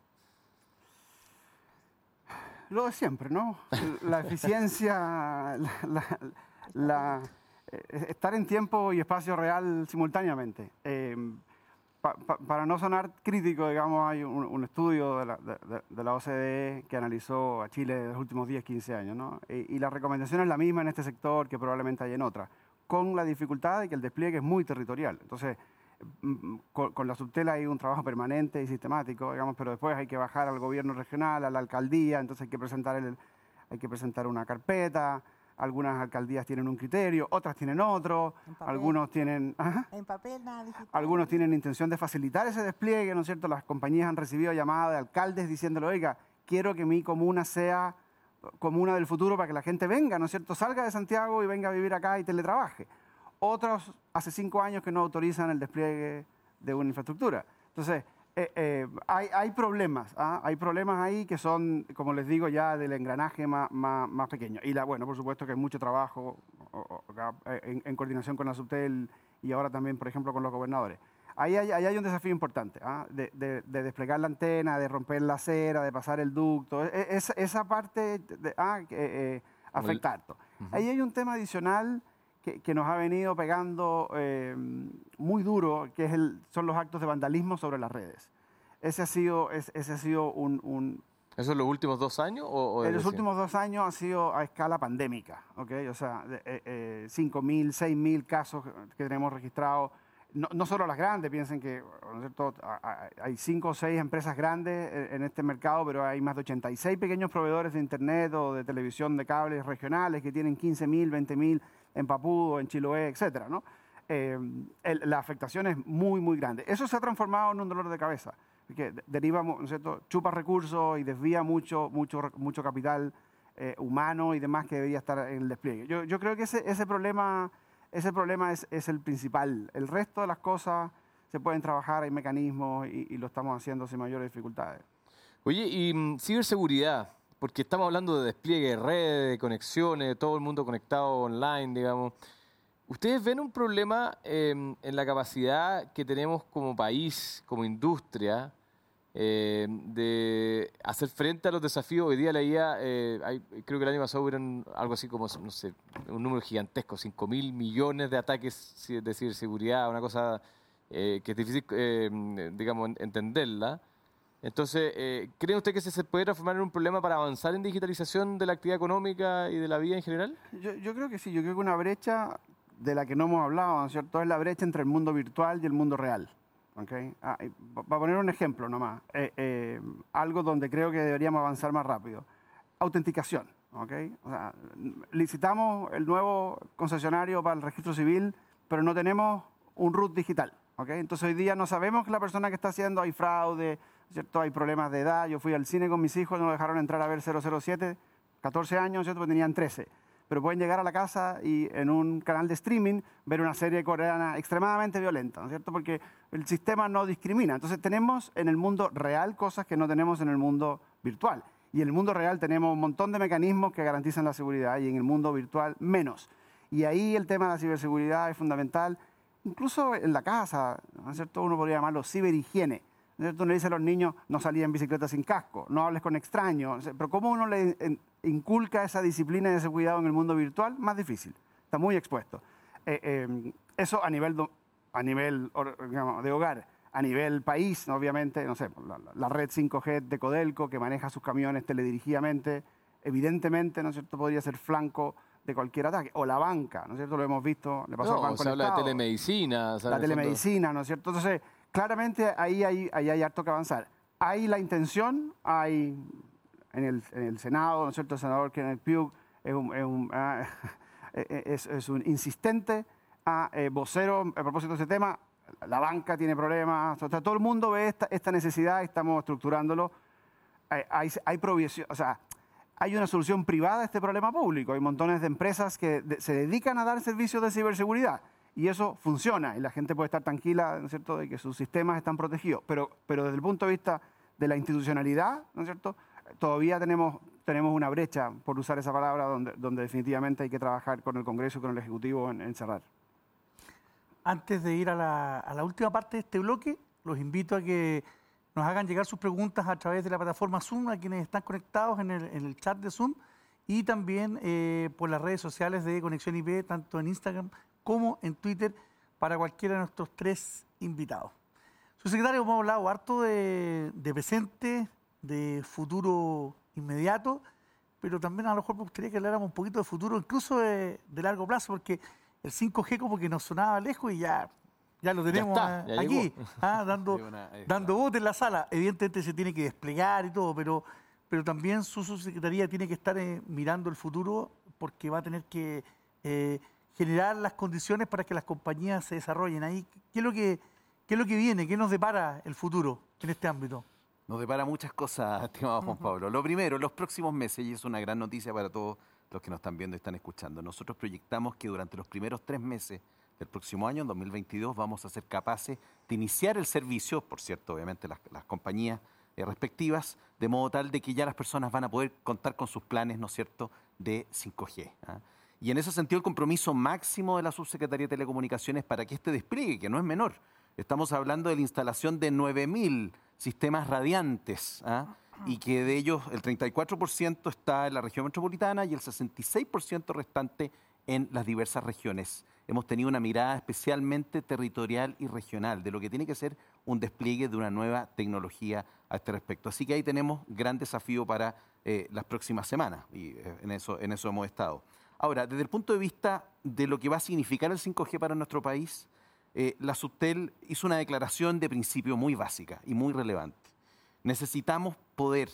Lo de siempre, ¿no? La eficiencia, la, eh, estar en tiempo y espacio real simultáneamente. Eh, para no sonar crítico, digamos, hay un, estudio de la, de, la, OCDE que analizó a Chile de los últimos 10, 15 años, ¿no? Y, la recomendación es la misma en este sector que probablemente hay en otras, con la dificultad de que el despliegue es muy territorial. Entonces, mm, con, la subtela hay un trabajo permanente y sistemático, digamos, pero después hay que bajar al gobierno regional, a la alcaldía, entonces hay que presentar, el, hay que presentar una carpeta, algunas alcaldías tienen un criterio, otras tienen otro, algunos tienen... En papel, nada Algunos tienen intención de facilitar ese despliegue, ¿no es cierto? Las compañías han recibido llamadas de alcaldes diciéndole, oiga, quiero que mi comuna sea comuna del futuro para que la gente venga, ¿no es cierto? Salga de Santiago y venga a vivir acá y teletrabaje. Otros hace cinco años que no autorizan el despliegue de una infraestructura. Entonces, eh, eh, hay, hay, problemas, ¿ah? hay problemas ahí que son, como les digo, ya del engranaje más, más, pequeño. Y la, bueno, por supuesto que hay mucho trabajo en, coordinación con la Subtel y ahora también, por ejemplo, con los gobernadores. Ahí hay, hay un desafío importante, ¿ah? de, de, desplegar la antena, de romper la acera, de pasar el ducto. E, e, esa parte ah, eh, afecta harto. Ahí hay un tema adicional que, nos ha venido pegando eh, muy duro, que es el, son los actos de vandalismo sobre las redes. Ese ha sido, ese ha sido un, ¿Eso en los últimos dos años? O, en los últimos dos años ha sido a escala pandémica, ¿ok? O sea, eh, eh, 5.000, 6.000 casos que tenemos registrados. No, no, solo las grandes, piensen que hay cinco o seis empresas grandes en este mercado, pero hay más de 86 pequeños proveedores de Internet o de televisión de cables regionales que tienen 15.000, 20.000 en Papudo, en Chiloé, etc. ¿no? Eh, la afectación es muy, muy grande. Eso se ha transformado en un dolor de cabeza, que deriva, ¿no cierto? chupa recursos y desvía mucho, mucho, mucho capital eh, humano y demás que debería estar en el despliegue. Yo, creo que ese, problema, ese problema es, es, el principal. El resto de las cosas se pueden trabajar, hay mecanismos y, y lo estamos haciendo sin mayores dificultades. Oye, y mm, ciberseguridad, porque estamos hablando de despliegue de redes, de conexiones, todo el mundo conectado online, digamos. ¿Ustedes ven un problema em, en la capacidad que tenemos como país, como industria, em, de hacer frente a los desafíos? Hoy día leía, eh, creo que el año pasado hubieron algo así como, no sé, un número gigantesco, 5 mil millones de ataques de ciberseguridad, una cosa eh, que es difícil, em, digamos, entenderla. Entonces, eh, ¿cree usted que se puede transformar en un problema para avanzar en digitalización de la actividad económica y de la vida en general? Yo, creo que sí, yo creo que una brecha de la que no hemos hablado, ¿no es cierto?, es la brecha entre el mundo virtual y el mundo real. ¿okay? Ah, para poner un ejemplo nomás, eh, eh, algo donde creo que deberíamos avanzar más rápido. Autenticación. ¿okay? O sea, licitamos el nuevo concesionario para el registro civil, pero no tenemos un root digital. ¿okay? Entonces hoy día no sabemos que la persona que está haciendo hay fraude, ¿cierto? Hay problemas de edad. Yo fui al cine con mis hijos, no me dejaron entrar a ver 007, 14 años, ¿cierto? Porque tenían 13. Pero pueden llegar a la casa y en un canal de streaming ver una serie coreana extremadamente violenta, ¿no es cierto? Porque el sistema no discrimina. Entonces tenemos en el mundo real cosas que no tenemos en el mundo virtual. Y en el mundo real tenemos un montón de mecanismos que garantizan la seguridad y en el mundo virtual menos. Y ahí el tema de la ciberseguridad es fundamental, incluso en la casa, ¿no es cierto? Uno podría llamarlo ciberhigiene Tú le dices a los niños, no salí en bicicleta sin casco, no hables con extraños. Pero ¿cómo uno le inculca esa disciplina y ese cuidado en el mundo virtual? Más difícil, está muy expuesto. Eh, eh, eso a nivel, a nivel de hogar. A nivel país, obviamente, no sé, la, red 5G de Codelco que maneja sus camiones teledirigidamente, evidentemente, ¿no es cierto?, podría ser flanco de cualquier ataque. O la banca, ¿no es cierto? Lo hemos visto, le pasó no, Se habla de telemedicina. La telemedicina, ¿no es cierto? Entonces, claramente ahí hay, ahí hay harto que avanzar. Hay la intención, hay en el, en el Senado, ¿no cierto? El senador Kenneth Pugh es un, es un, ah, [LAUGHS] es, un insistente ah, eh, vocero a propósito de ese tema. La banca tiene problemas, o sea, todo el mundo ve esta, esta necesidad, estamos estructurándolo. Hay, hay provisión, o sea, hay una solución privada a este problema público. Hay montones de empresas que se dedican a dar servicios de ciberseguridad y eso funciona y la gente puede estar tranquila, ¿no es cierto?, de que sus sistemas están protegidos. Pero, pero desde el punto de vista de la institucionalidad, ¿no es cierto?, todavía tenemos, tenemos una brecha, por usar esa palabra, donde, donde definitivamente hay que trabajar con el Congreso y con el Ejecutivo en, cerrar. Antes de ir a la, última parte de este bloque, los invito a que nos hagan llegar sus preguntas a través de la plataforma Zoom, a quienes están conectados en el, en el chat de Zoom, y también eh, por las redes sociales de Conexión IP, tanto en Instagram como en Twitter para cualquiera de nuestros tres invitados. Su secretario, hemos hablado harto de, presente, de futuro inmediato, pero también a lo mejor me gustaría que habláramos un poquito de futuro, incluso de, largo plazo, porque el 5G como que nos sonaba lejos y ya, ya lo tenemos aquí, [LAUGHS] ah, dando, dando voz en la sala. Evidentemente se tiene que desplegar y todo, pero, pero también su subsecretaría tiene que estar eh, mirando el futuro porque va a tener que eh, generar las condiciones para que las compañías se desarrollen. Ahí, ¿qué es lo que, qué es lo que viene? ¿Qué nos depara el futuro en este ámbito? Nos depara muchas cosas, [LAUGHS] estimado Juan Pablo. Lo primero, los próximos meses, y es una gran noticia para todos los que nos están viendo y están escuchando, nosotros proyectamos que durante los primeros tres meses del próximo año, en 2022, vamos a ser capaces de iniciar el servicio, por cierto, obviamente las, compañías eh, respectivas, de modo tal de que ya las personas van a poder contar con sus planes, ¿no es cierto?, de 5G. ¿ah? Y en ese sentido, el compromiso máximo de la Subsecretaría de Telecomunicaciones para que este despliegue, que no es menor, estamos hablando de la instalación de 9.000 sistemas radiantes, ¿ah? y que de ellos el 34% está en la región metropolitana y el 66% restante en las diversas regiones. Hemos tenido una mirada especialmente territorial y regional de lo que tiene que ser un despliegue de una nueva tecnología a este respecto. Así que ahí tenemos gran desafío para eh, las próximas semanas y eh, en, eso, en eso hemos estado. Ahora, desde el punto de vista de lo que va a significar el 5G para nuestro país, eh, la Subtel hizo una declaración de principio muy básica y muy relevante. Necesitamos poder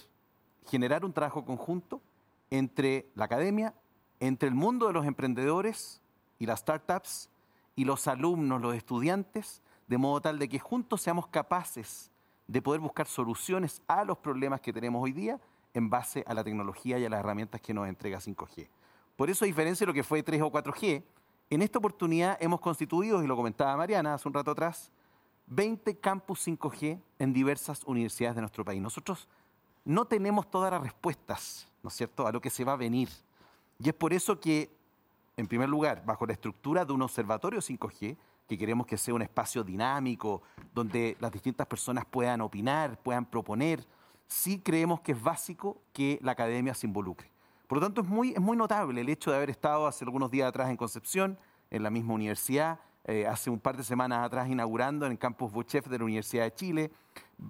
generar un trabajo conjunto entre la academia, entre el mundo de los emprendedores y las startups y los alumnos, los estudiantes, de modo tal de que juntos seamos capaces de poder buscar soluciones a los problemas que tenemos hoy día en base a la tecnología y a las herramientas que nos entrega 5G. Por eso, a diferencia de lo que fue 3 o 4G, en esta oportunidad hemos constituido, y lo comentaba Mariana hace un rato atrás, 20 campus 5G en diversas universidades de nuestro país. Nosotros no tenemos todas las respuestas, ¿no es cierto?, a lo que se va a venir. Y es por eso que, en primer lugar, bajo la estructura de un observatorio 5G, que queremos que sea un espacio dinámico, donde las distintas personas puedan opinar, puedan proponer, sí creemos que es básico que la academia se involucre. Por lo tanto, es muy, es muy notable el hecho de haber estado hace algunos días atrás en Concepción, en la misma universidad, eh, hace un par de semanas atrás inaugurando en el campus Bochef de la Universidad de Chile,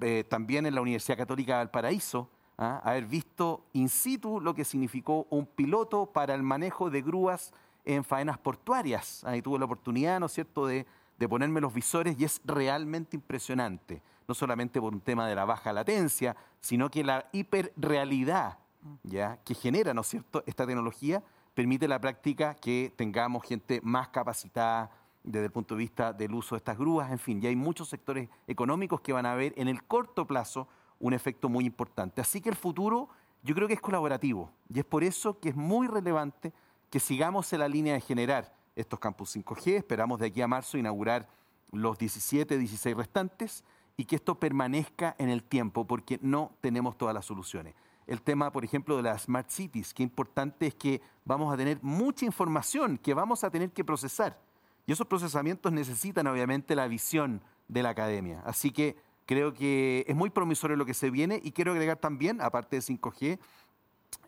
eh, también en la Universidad Católica de Valparaíso, ¿ah? haber visto in situ lo que significó un piloto para el manejo de grúas en faenas portuarias. Ahí tuve la oportunidad, ¿no es cierto?, de, de ponerme los visores y es realmente impresionante, no solamente por un tema de la baja latencia, sino que la hiperrealidad ¿ya? que genera, ¿no es cierto?, esta tecnología permite la práctica que tengamos gente más capacitada, desde el punto de vista del uso de estas grúas, en fin, ya hay muchos sectores económicos que van a ver en el corto plazo un efecto muy importante. Así que el futuro yo creo que es colaborativo y es por eso que es muy relevante que sigamos en la línea de generar estos campus 5G, esperamos de aquí a marzo inaugurar los 17, 16 restantes y que esto permanezca en el tiempo porque no tenemos todas las soluciones. El tema, por ejemplo, de las smart cities, qué importante es que vamos a tener mucha información que vamos a tener que procesar y esos procesamientos necesitan obviamente la visión de la academia. Así que creo que es muy promisorio lo que se viene y quiero agregar también, aparte de 5G,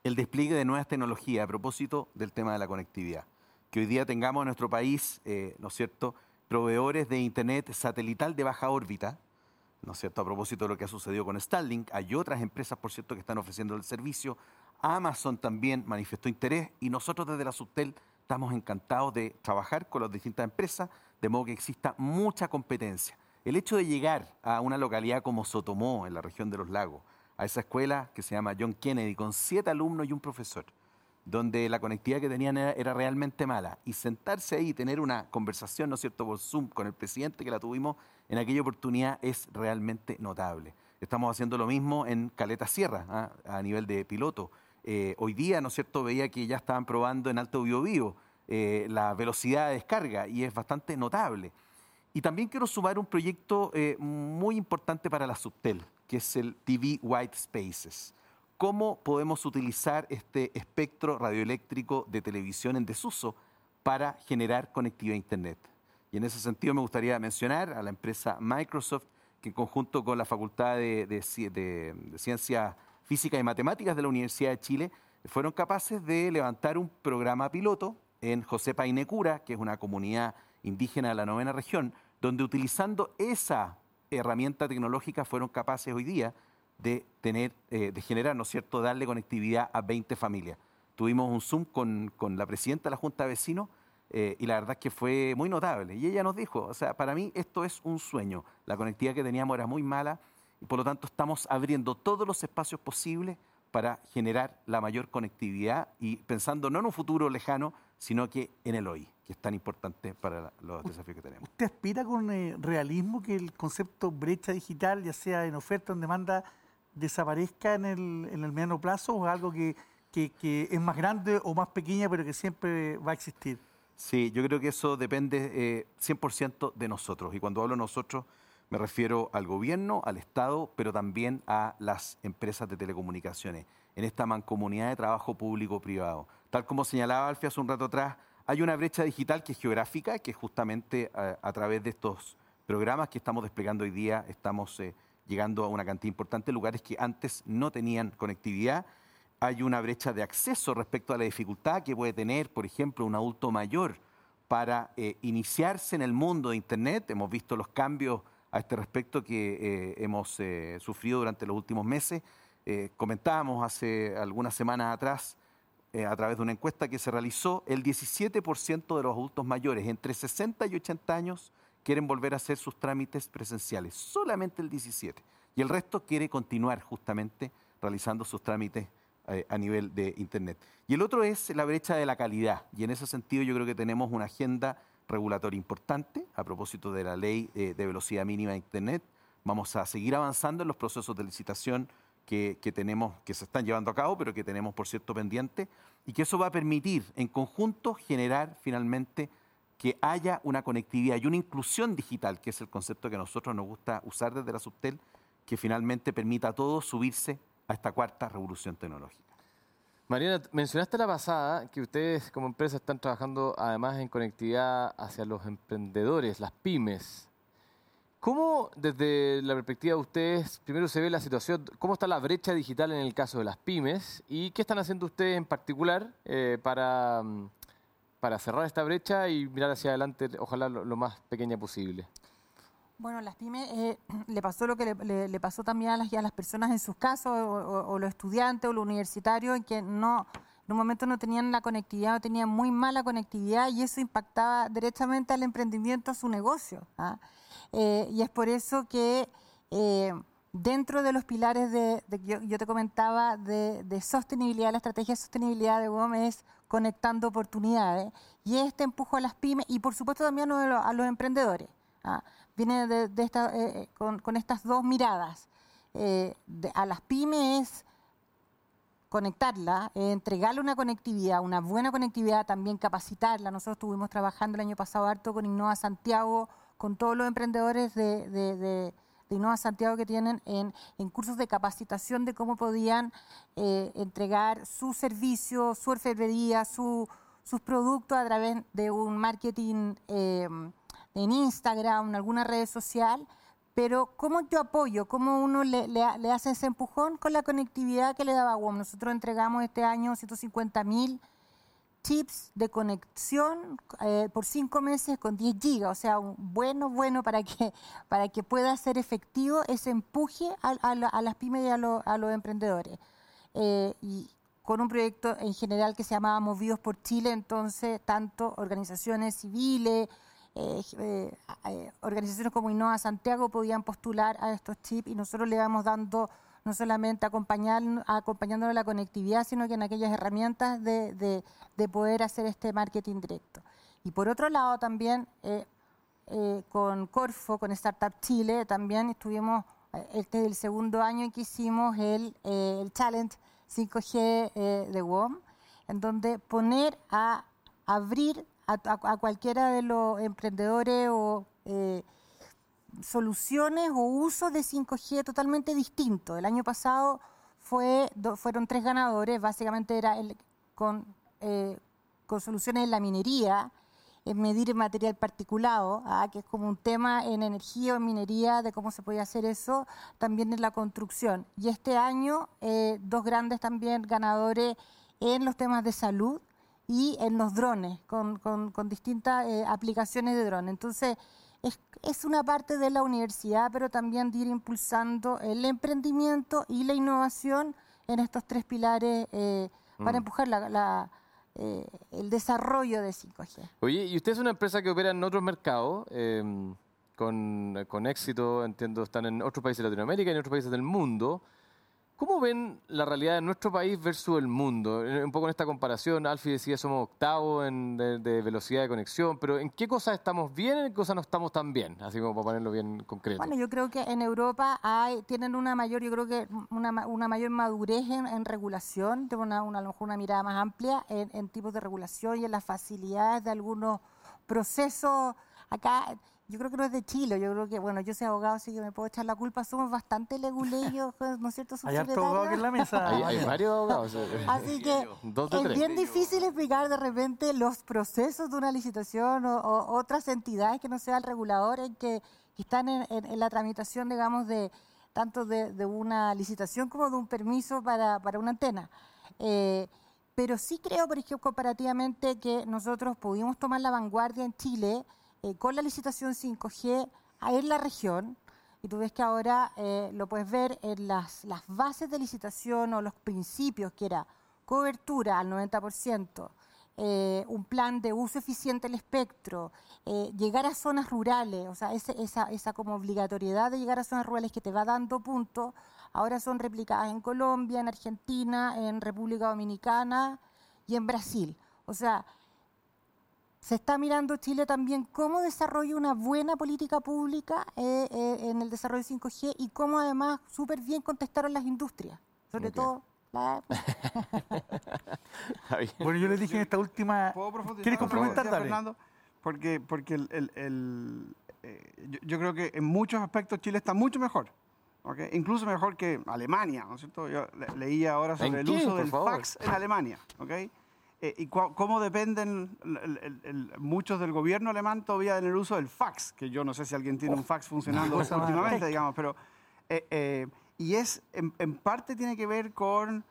el despliegue de nuevas tecnologías a propósito del tema de la conectividad. Que hoy día tengamos en nuestro país, eh, ¿no es cierto?, proveedores de Internet satelital de baja órbita, ¿no es cierto?, a propósito de lo que ha sucedido con Starlink. Hay otras empresas, por cierto, que están ofreciendo el servicio. Amazon también manifestó interés y nosotros desde la Subtel estamos encantados de trabajar con las distintas empresas, de modo que exista mucha competencia. El hecho de llegar a una localidad como Sotomó, en la región de los lagos, a esa escuela que se llama John Kennedy, con siete alumnos y un profesor, donde la conectividad que tenían era, realmente mala, y sentarse ahí y tener una conversación, ¿no es cierto?, por Zoom con el presidente que la tuvimos en aquella oportunidad es realmente notable. Estamos haciendo lo mismo en Caleta Sierra, ¿ah? a nivel de piloto. Eh, hoy día, ¿no es cierto?, veía que ya estaban probando en Alto Biobío eh, la velocidad de descarga y es bastante notable. Y también quiero sumar un proyecto eh, muy importante para la Subtel, que es el TV White Spaces. ¿Cómo podemos utilizar este espectro radioeléctrico de televisión en desuso para generar conectividad a Internet? Y en ese sentido me gustaría mencionar a la empresa Microsoft, que en conjunto con la Facultad de, Ciencias Física y Matemáticas de la Universidad de Chile, fueron capaces de levantar un programa piloto en José Painecura, que es una comunidad indígena de la novena región, donde utilizando esa herramienta tecnológica fueron capaces hoy día de tener, eh, de generar, ¿no es cierto?, darle conectividad a 20 familias. Tuvimos un Zoom con, con la presidenta de la Junta de Vecinos eh, y la verdad es que fue muy notable. Y ella nos dijo, o sea, para mí esto es un sueño. La conectividad que teníamos era muy mala y por lo tanto estamos abriendo todos los espacios posibles para generar la mayor conectividad y pensando no en un futuro lejano, sino que en el hoy, que es tan importante para los desafíos que tenemos. ¿Usted aspira con eh, realismo que el concepto brecha digital, ya sea en oferta o en demanda, desaparezca en el, en el mediano plazo o algo que, que, que es más grande o más pequeña, pero que siempre va a existir? Sí, yo creo que eso depende 100% de nosotros. Y cuando hablo nosotros, me refiero al gobierno, al Estado, pero también a las empresas de telecomunicaciones, en esta mancomunidad de trabajo público-privado. Tal como señalaba Alfie hace un rato atrás, hay una brecha digital que es geográfica, que justamente a, través de estos programas que estamos desplegando hoy día estamos eh, llegando a una cantidad importante de lugares que antes no tenían conectividad. Hay una brecha de acceso respecto a la dificultad que puede tener, por ejemplo, un adulto mayor para eh, iniciarse en el mundo de Internet. Hemos visto los cambios a este respecto que eh, hemos sufrido durante los últimos meses. comentábamos hace algunas semanas atrás eh, a través de una encuesta que se realizó, el 17% de los adultos mayores entre 60 y 80 años quieren volver a hacer sus trámites presenciales, solamente el 17. Y el resto quiere continuar justamente realizando sus trámites eh, a nivel de Internet. Y el otro es la brecha de la calidad. Y en ese sentido yo creo que tenemos una agenda regulatoria importante a propósito de la ley eh, de velocidad mínima de Internet. Vamos a seguir avanzando en los procesos de licitación que, tenemos, que se están llevando a cabo, pero que tenemos, por cierto, pendiente, y que eso va a permitir en conjunto generar finalmente que haya una conectividad y una inclusión digital, que es el concepto que a nosotros nos gusta usar desde la Subtel, que finalmente permita a todos subirse a esta cuarta revolución tecnológica. Mariana, mencionaste la pasada que ustedes como empresa están trabajando además en conectividad hacia los emprendedores, las pymes. ¿Cómo, desde la perspectiva de ustedes, primero se ve la situación, cómo está la brecha digital en el caso de las pymes y qué están haciendo ustedes en particular eh, para, mm, para cerrar esta brecha y mirar hacia adelante, ojalá lo, más pequeña posible? Bueno, las pymes eh, [CLEARS THROAT] le pasó lo que le, pasó también a las, personas en sus casos, o, los estudiantes o los universitarios, en que no, en un momento no tenían la conectividad, no tenían muy mala conectividad y eso impactaba directamente al emprendimiento, a su negocio. ¿ah? Eh, y es por eso que eh, dentro de los pilares de, que yo, te comentaba de, sostenibilidad, la estrategia de sostenibilidad de WOM es conectando oportunidades y este empujo a las pymes y por supuesto también a los, emprendedores. ¿ah? Viene de, esta, eh, con, estas dos miradas. a las pymes conectarla, entregarle una conectividad, una buena conectividad, también capacitarla. Nosotros estuvimos trabajando el año pasado harto con Innova Santiago con todos los emprendedores de, de, de, Innova Santiago que tienen en, cursos de capacitación de cómo podían eh, entregar su servicio, su orfebrería, sus productos a través de un marketing eh, en Instagram, en alguna red social. Pero ¿cómo yo apoyo? ¿Cómo uno le, le, hace ese empujón con la conectividad que le daba WOM? Nosotros entregamos este año 150 mil chips de conexión eh, por cinco meses con 10 gigas, o sea, un bueno, bueno para que, [LAUGHS] para que pueda ser efectivo ese empuje a, las pymes y a, los emprendedores. Eh, y con un proyecto en general que se llamaba Movidos por Chile, entonces tanto organizaciones civiles, eh, organizaciones como Innova Santiago podían postular a estos chips y nosotros le vamos dando no solamente acompañar, acompañándolo la conectividad, sino que en aquellas herramientas de, poder hacer este marketing directo. Y por otro lado también eh, eh, con Corfo, con Startup Chile, también estuvimos, eh, este es el segundo año en que hicimos el, el Challenge 5G de WOM, en donde poner a abrir a, a cualquiera de los emprendedores o soluciones o usos de 5G totalmente distintos. El año pasado fue, fueron tres ganadores, básicamente era el, con, eh, con soluciones en la minería, en medir material particulado, ¿ah? que es como un tema en energía o en minería de cómo se puede hacer eso, también en la construcción. Y este año, eh, dos grandes también ganadores en los temas de salud y en los drones, con, con, con distintas eh, aplicaciones de drones. Entonces, es, una parte de la universidad, pero también de ir impulsando el emprendimiento y la innovación en estos tres pilares eh, para mm. empujar la, eh, el desarrollo de 5G. Oye, y usted es una empresa que opera en otros mercados, em, con, con, éxito, entiendo, están en otros países de Latinoamérica y en otros países del mundo. ¿Cómo ven la realidad de nuestro país versus el mundo? Eh, un poco en esta comparación, Alfie decía somos octavos en, de, velocidad de conexión, pero ¿en qué cosas estamos bien y en qué cosas no estamos tan bien? Así como para ponerlo bien concreto. Bueno, yo creo que en Europa hay, tienen una mayor, yo creo que una, mayor madurez en, regulación, tienen una, una, a lo mejor una mirada más amplia en, en tipos de regulación y en las facilidades de algunos procesos. Acá yo creo que no es de Chile, yo creo que, bueno, yo soy abogado, así que me puedo echar la culpa, somos bastante leguleyos, [LAUGHS] ¿no es cierto? Hay harto abogado aquí en la mesa. hay, varios abogados. Así que [LAUGHS] es bien difícil explicar de repente los procesos de una licitación o, otras entidades que no sea el regulador en que, están en, la tramitación, digamos, de tanto de, una licitación como de un permiso para, para una antena. Eh, pero sí creo, por ejemplo, comparativamente que nosotros pudimos tomar la vanguardia en Chile eh, con la licitación 5G en la región. Y tú ves que ahora eh, lo puedes ver en las, bases de licitación o los principios, que era cobertura al 90%, eh, un plan de uso eficiente del espectro, llegar a zonas rurales, o sea, esa, esa como obligatoriedad de llegar a zonas rurales que te va dando puntos, ahora son replicadas en Colombia, en Argentina, en República Dominicana y en Brasil. O sea, se está mirando Chile también cómo desarrolla una buena política pública eh, eh, en el desarrollo de 5G y cómo además súper bien contestaron las industrias, sobre todo la... [LAUGHS] bueno, yo les dije en esta última... ¿Quieres complementar, Fernando? Porque, porque el, eh, yo, creo que en muchos aspectos Chile está mucho mejor. ¿okay? Incluso mejor que Alemania, ¿no es cierto? Yo leía ahora sobre el uso del fax en Alemania, ¿ok? Eh, y cómo dependen muchos del gobierno alemán todavía en el uso del fax, que yo no sé si alguien tiene un fax funcionando últimamente, digamos, pero... Eh, eh, y es, en, parte tiene que ver con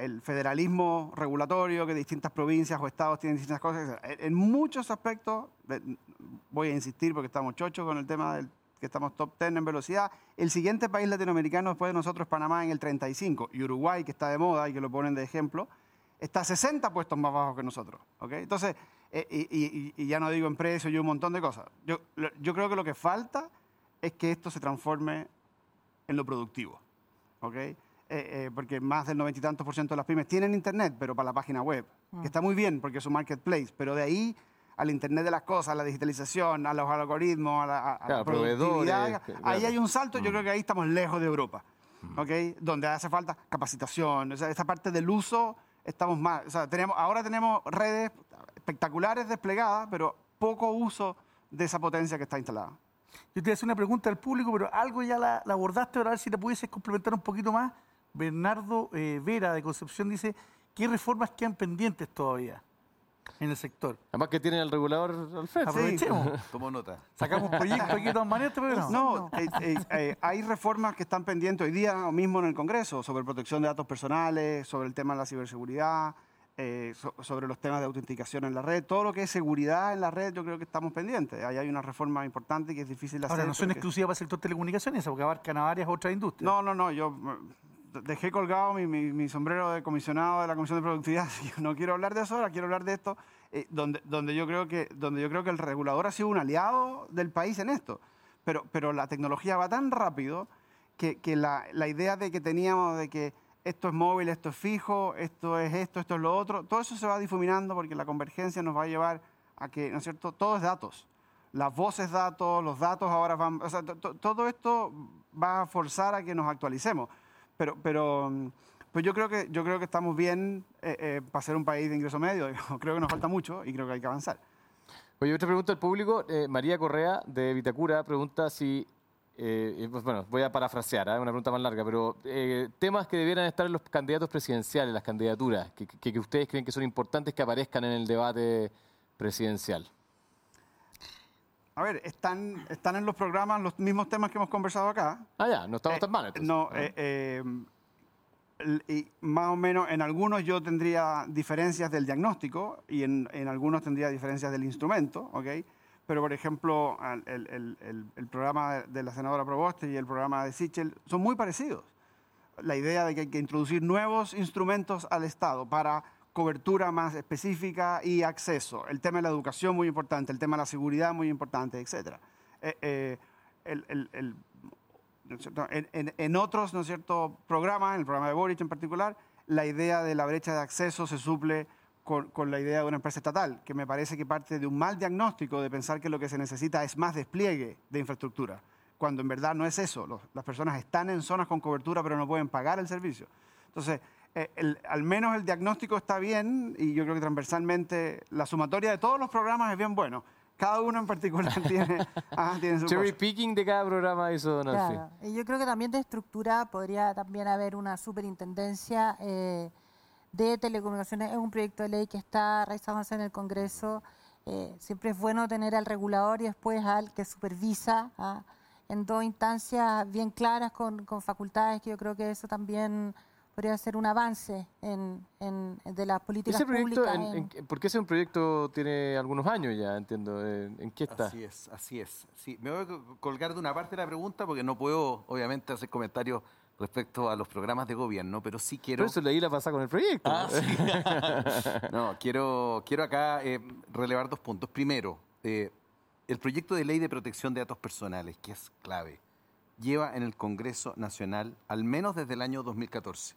el federalismo regulatorio, que distintas provincias o estados tienen distintas cosas. En muchos aspectos, voy a insistir porque estamos chochos con el tema del que estamos top 10 en velocidad. El siguiente país latinoamericano después de nosotros es Panamá en el 35 y Uruguay, que está de moda y que lo ponen de ejemplo, está 60 puestos más bajos que nosotros. ¿okay? Entonces, eh, y, ya no digo en precio y un montón de cosas. Yo, yo creo que lo que falta es que esto se transforme en lo productivo. ¿okay? Eh, eh, porque más del noventa y tantos por ciento de las pymes tienen internet, pero para la página web, que mm. está muy bien porque es un marketplace, pero de ahí al internet de las cosas, a la digitalización, a los algoritmos, a la, productividad, ahí hay un salto, yo mm. creo que ahí estamos lejos de Europa, mm. ¿okay? donde hace falta capacitación, o sea, esta parte del uso estamos mal. O sea, tenemos, ahora tenemos redes espectaculares desplegadas, pero poco uso de esa potencia que está instalada. Yo te voy a hacer una pregunta al público, pero algo ya la, abordaste, ahora a ver si te pudieses complementar un poquito más. Bernardo eh, Vera de Concepción dice, ¿qué reformas quedan pendientes todavía? En el sector. Además que tiene el regulador al frente. Aprovechemos. [LAUGHS] Tomo nota. Sacamos proyectos aquí de todas maneras, pero no. Eh, eh, eh, hay reformas que están pendientes hoy día mismo en el Congreso sobre protección de datos personales, sobre el tema de la ciberseguridad, sobre los temas de autenticación en la red. Todo lo que es seguridad en la red, yo creo que estamos pendientes. Ahí hay una reforma importante que es difícil de hacer. Ahora, no son exclusivas para el sector telecomunicaciones, porque abarcan a varias otras industrias. No, no, no. Yo dejé colgado mi, sombrero de comisionado de la Comisión de Productividad. [LAUGHS] No quiero hablar de eso ahora, quiero hablar de esto, eh, donde, donde, yo creo que, donde yo creo que el regulador ha sido un aliado del país en esto. Pero, pero la tecnología va tan rápido que, que la, la, idea de que teníamos de que esto es móvil, esto es fijo, esto es esto, esto es lo otro, todo eso se va difuminando porque la convergencia nos va a llevar a que, ¿no es cierto?, todo es datos. Las voces datos, los datos ahora van... O sea, todo esto va a forzar a que nos actualicemos pero, pero pues yo creo que, yo creo que estamos bien eh, eh, para ser un país de ingreso medio. [LAUGHS] creo que nos falta mucho y creo que hay que avanzar. Oye, otra pregunta del público. Eh, María Correa, de Vitacura, pregunta si... pues bueno, voy a parafrasear, una pregunta más larga, pero temas que debieran estar en los candidatos presidenciales, las candidaturas, que, que, ustedes creen que son importantes que aparezcan en el debate presidencial. A ver, están, están en los programas los mismos temas que hemos conversado acá. Ah, ya, no estamos tan mal. No, ah. eh, eh, y más o menos en algunos yo tendría diferencias del diagnóstico y en, en algunos tendría diferencias del instrumento, ¿ok? Pero, por ejemplo, el, el, el, programa de la senadora Proboste y el programa de Sichel son muy parecidos. La idea de que hay que introducir nuevos instrumentos al Estado para cobertura más específica y acceso. El tema de la educación muy importante, el tema de la seguridad muy importante, etc. Eh, eh, en, otros ¿no es cierto? programas, en el programa de Boric en particular, la idea de la brecha de acceso se suple con, con, la idea de una empresa estatal, que me parece que parte de un mal diagnóstico de pensar que lo que se necesita es más despliegue de infraestructura, cuando en verdad no es eso. las personas están en zonas con cobertura pero no pueden pagar el servicio. Entonces, eh, al menos el diagnóstico está bien y yo creo que transversalmente la sumatoria de todos los programas es bien bueno. Cada uno en particular [LAUGHS] tiene, tiene su Cherry picking de cada programa eso claro. Y yo creo que también de estructura podría también haber una superintendencia eh, de telecomunicaciones. Es un proyecto de ley que está realizándose en el Congreso. Eh, siempre es bueno tener al regulador y después al que supervisa ¿ah? en dos instancias bien claras con, con facultades, que yo creo que eso también podría ser un avance en, de las políticas públicas. En, porque ese proyecto tiene algunos años ya, entiendo. ¿En, qué está? Así es, así es. Sí, me voy a colgar de una parte de la pregunta porque no puedo, obviamente, hacer comentarios respecto a los programas de gobierno, pero sí quiero... Por eso leí la pasada con el proyecto. Ah, [LAUGHS] no, quiero, quiero acá eh, relevar dos puntos. Primero, eh, el proyecto de ley de protección de datos personales, que es clave, lleva en el Congreso Nacional al menos desde el año 2014.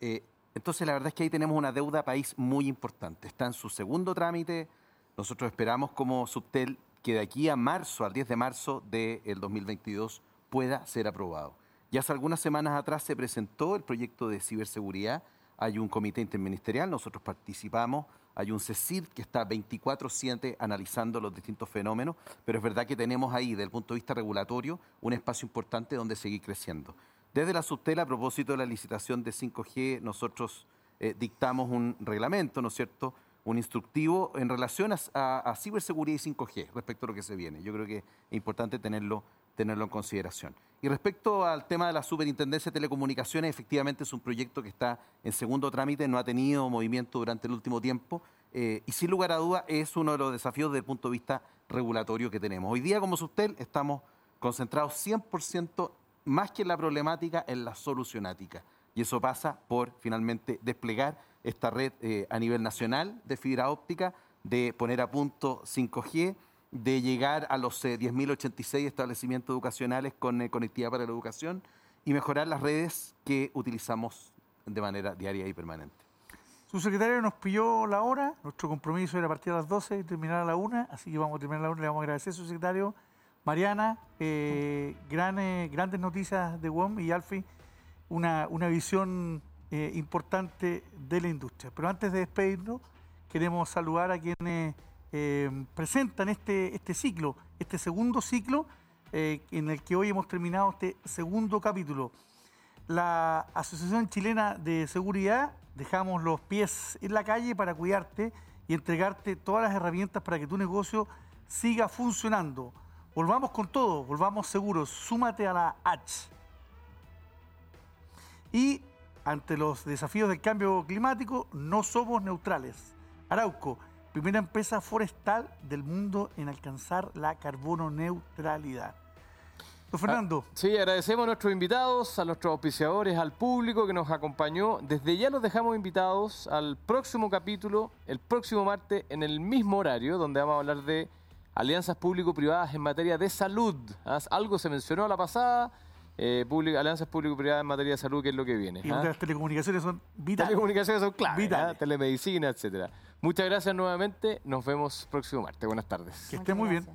Eh, entonces, la verdad es que ahí tenemos una deuda país muy importante. Está en su segundo trámite. Nosotros esperamos como Subtel que de aquí a marzo, al 10 de marzo del 2022, pueda ser aprobado. Ya hace algunas semanas atrás se presentó el proyecto de ciberseguridad. Hay un comité interministerial, nosotros participamos. Hay un CECID que está 24-7 analizando los distintos fenómenos, pero es verdad que tenemos ahí, desde el punto de vista regulatorio, un espacio importante donde seguir creciendo. Desde la subtela, a propósito de la licitación de 5G, nosotros eh, dictamos un reglamento, ¿no es cierto?, un instructivo en relación a, ciberseguridad y 5G respecto a lo que se viene. Yo creo que es importante tenerlo, tenerlo en consideración. Y respecto al tema de la Superintendencia de Telecomunicaciones, efectivamente es un proyecto que está en segundo trámite, no ha tenido movimiento durante el último tiempo eh, y sin lugar a duda es uno de los desafíos desde el punto de vista regulatorio que tenemos. Hoy día como Subtel estamos concentrados 100% más que en la problemática, en la solucionática. Y eso pasa por finalmente desplegar esta red eh, a nivel nacional de fibra óptica, de poner a punto 5G, de llegar a los 10.086 eh, establecimientos educacionales con eh, conectividad para la educación y mejorar las redes que utilizamos de manera diaria y permanente. Su secretario nos pilló la hora, nuestro compromiso era partir a las 12 y terminar a la 1, así que vamos a terminar a la 1, le vamos a agradecer su secretario Mariana, eh, grandes noticias de WOM y Alfi, una, visión eh, importante de la industria. Pero antes de despedirnos, queremos saludar a quienes eh, presentan este, este ciclo, este segundo ciclo en el que hoy hemos terminado este segundo capítulo. La Asociación Chilena de Seguridad, dejamos los pies en la calle para cuidarte y entregarte todas las herramientas para que tu negocio siga funcionando Volvamos con todo, volvamos seguros, súmate a la H. Y ante los desafíos del cambio climático, no somos neutrales. Arauco, primera empresa forestal del mundo en alcanzar la carbono neutralidad. Don Fernando. Ah, sí, agradecemos a nuestros invitados, a nuestros auspiciadores, al público que nos acompañó. Desde ya los dejamos invitados al próximo capítulo, el próximo martes, en el mismo horario, donde vamos a hablar de alianzas público-privadas en materia de salud. ¿ah? Algo se mencionó a la pasada, eh, alianzas público-privadas en materia de salud, que es lo que viene. Y ¿ah? las telecomunicaciones son vitales. Telecomunicaciones son claves, ¿ah? telemedicina, etcétera. Muchas gracias nuevamente, nos vemos próximo martes. Buenas tardes. Que esté muy bien.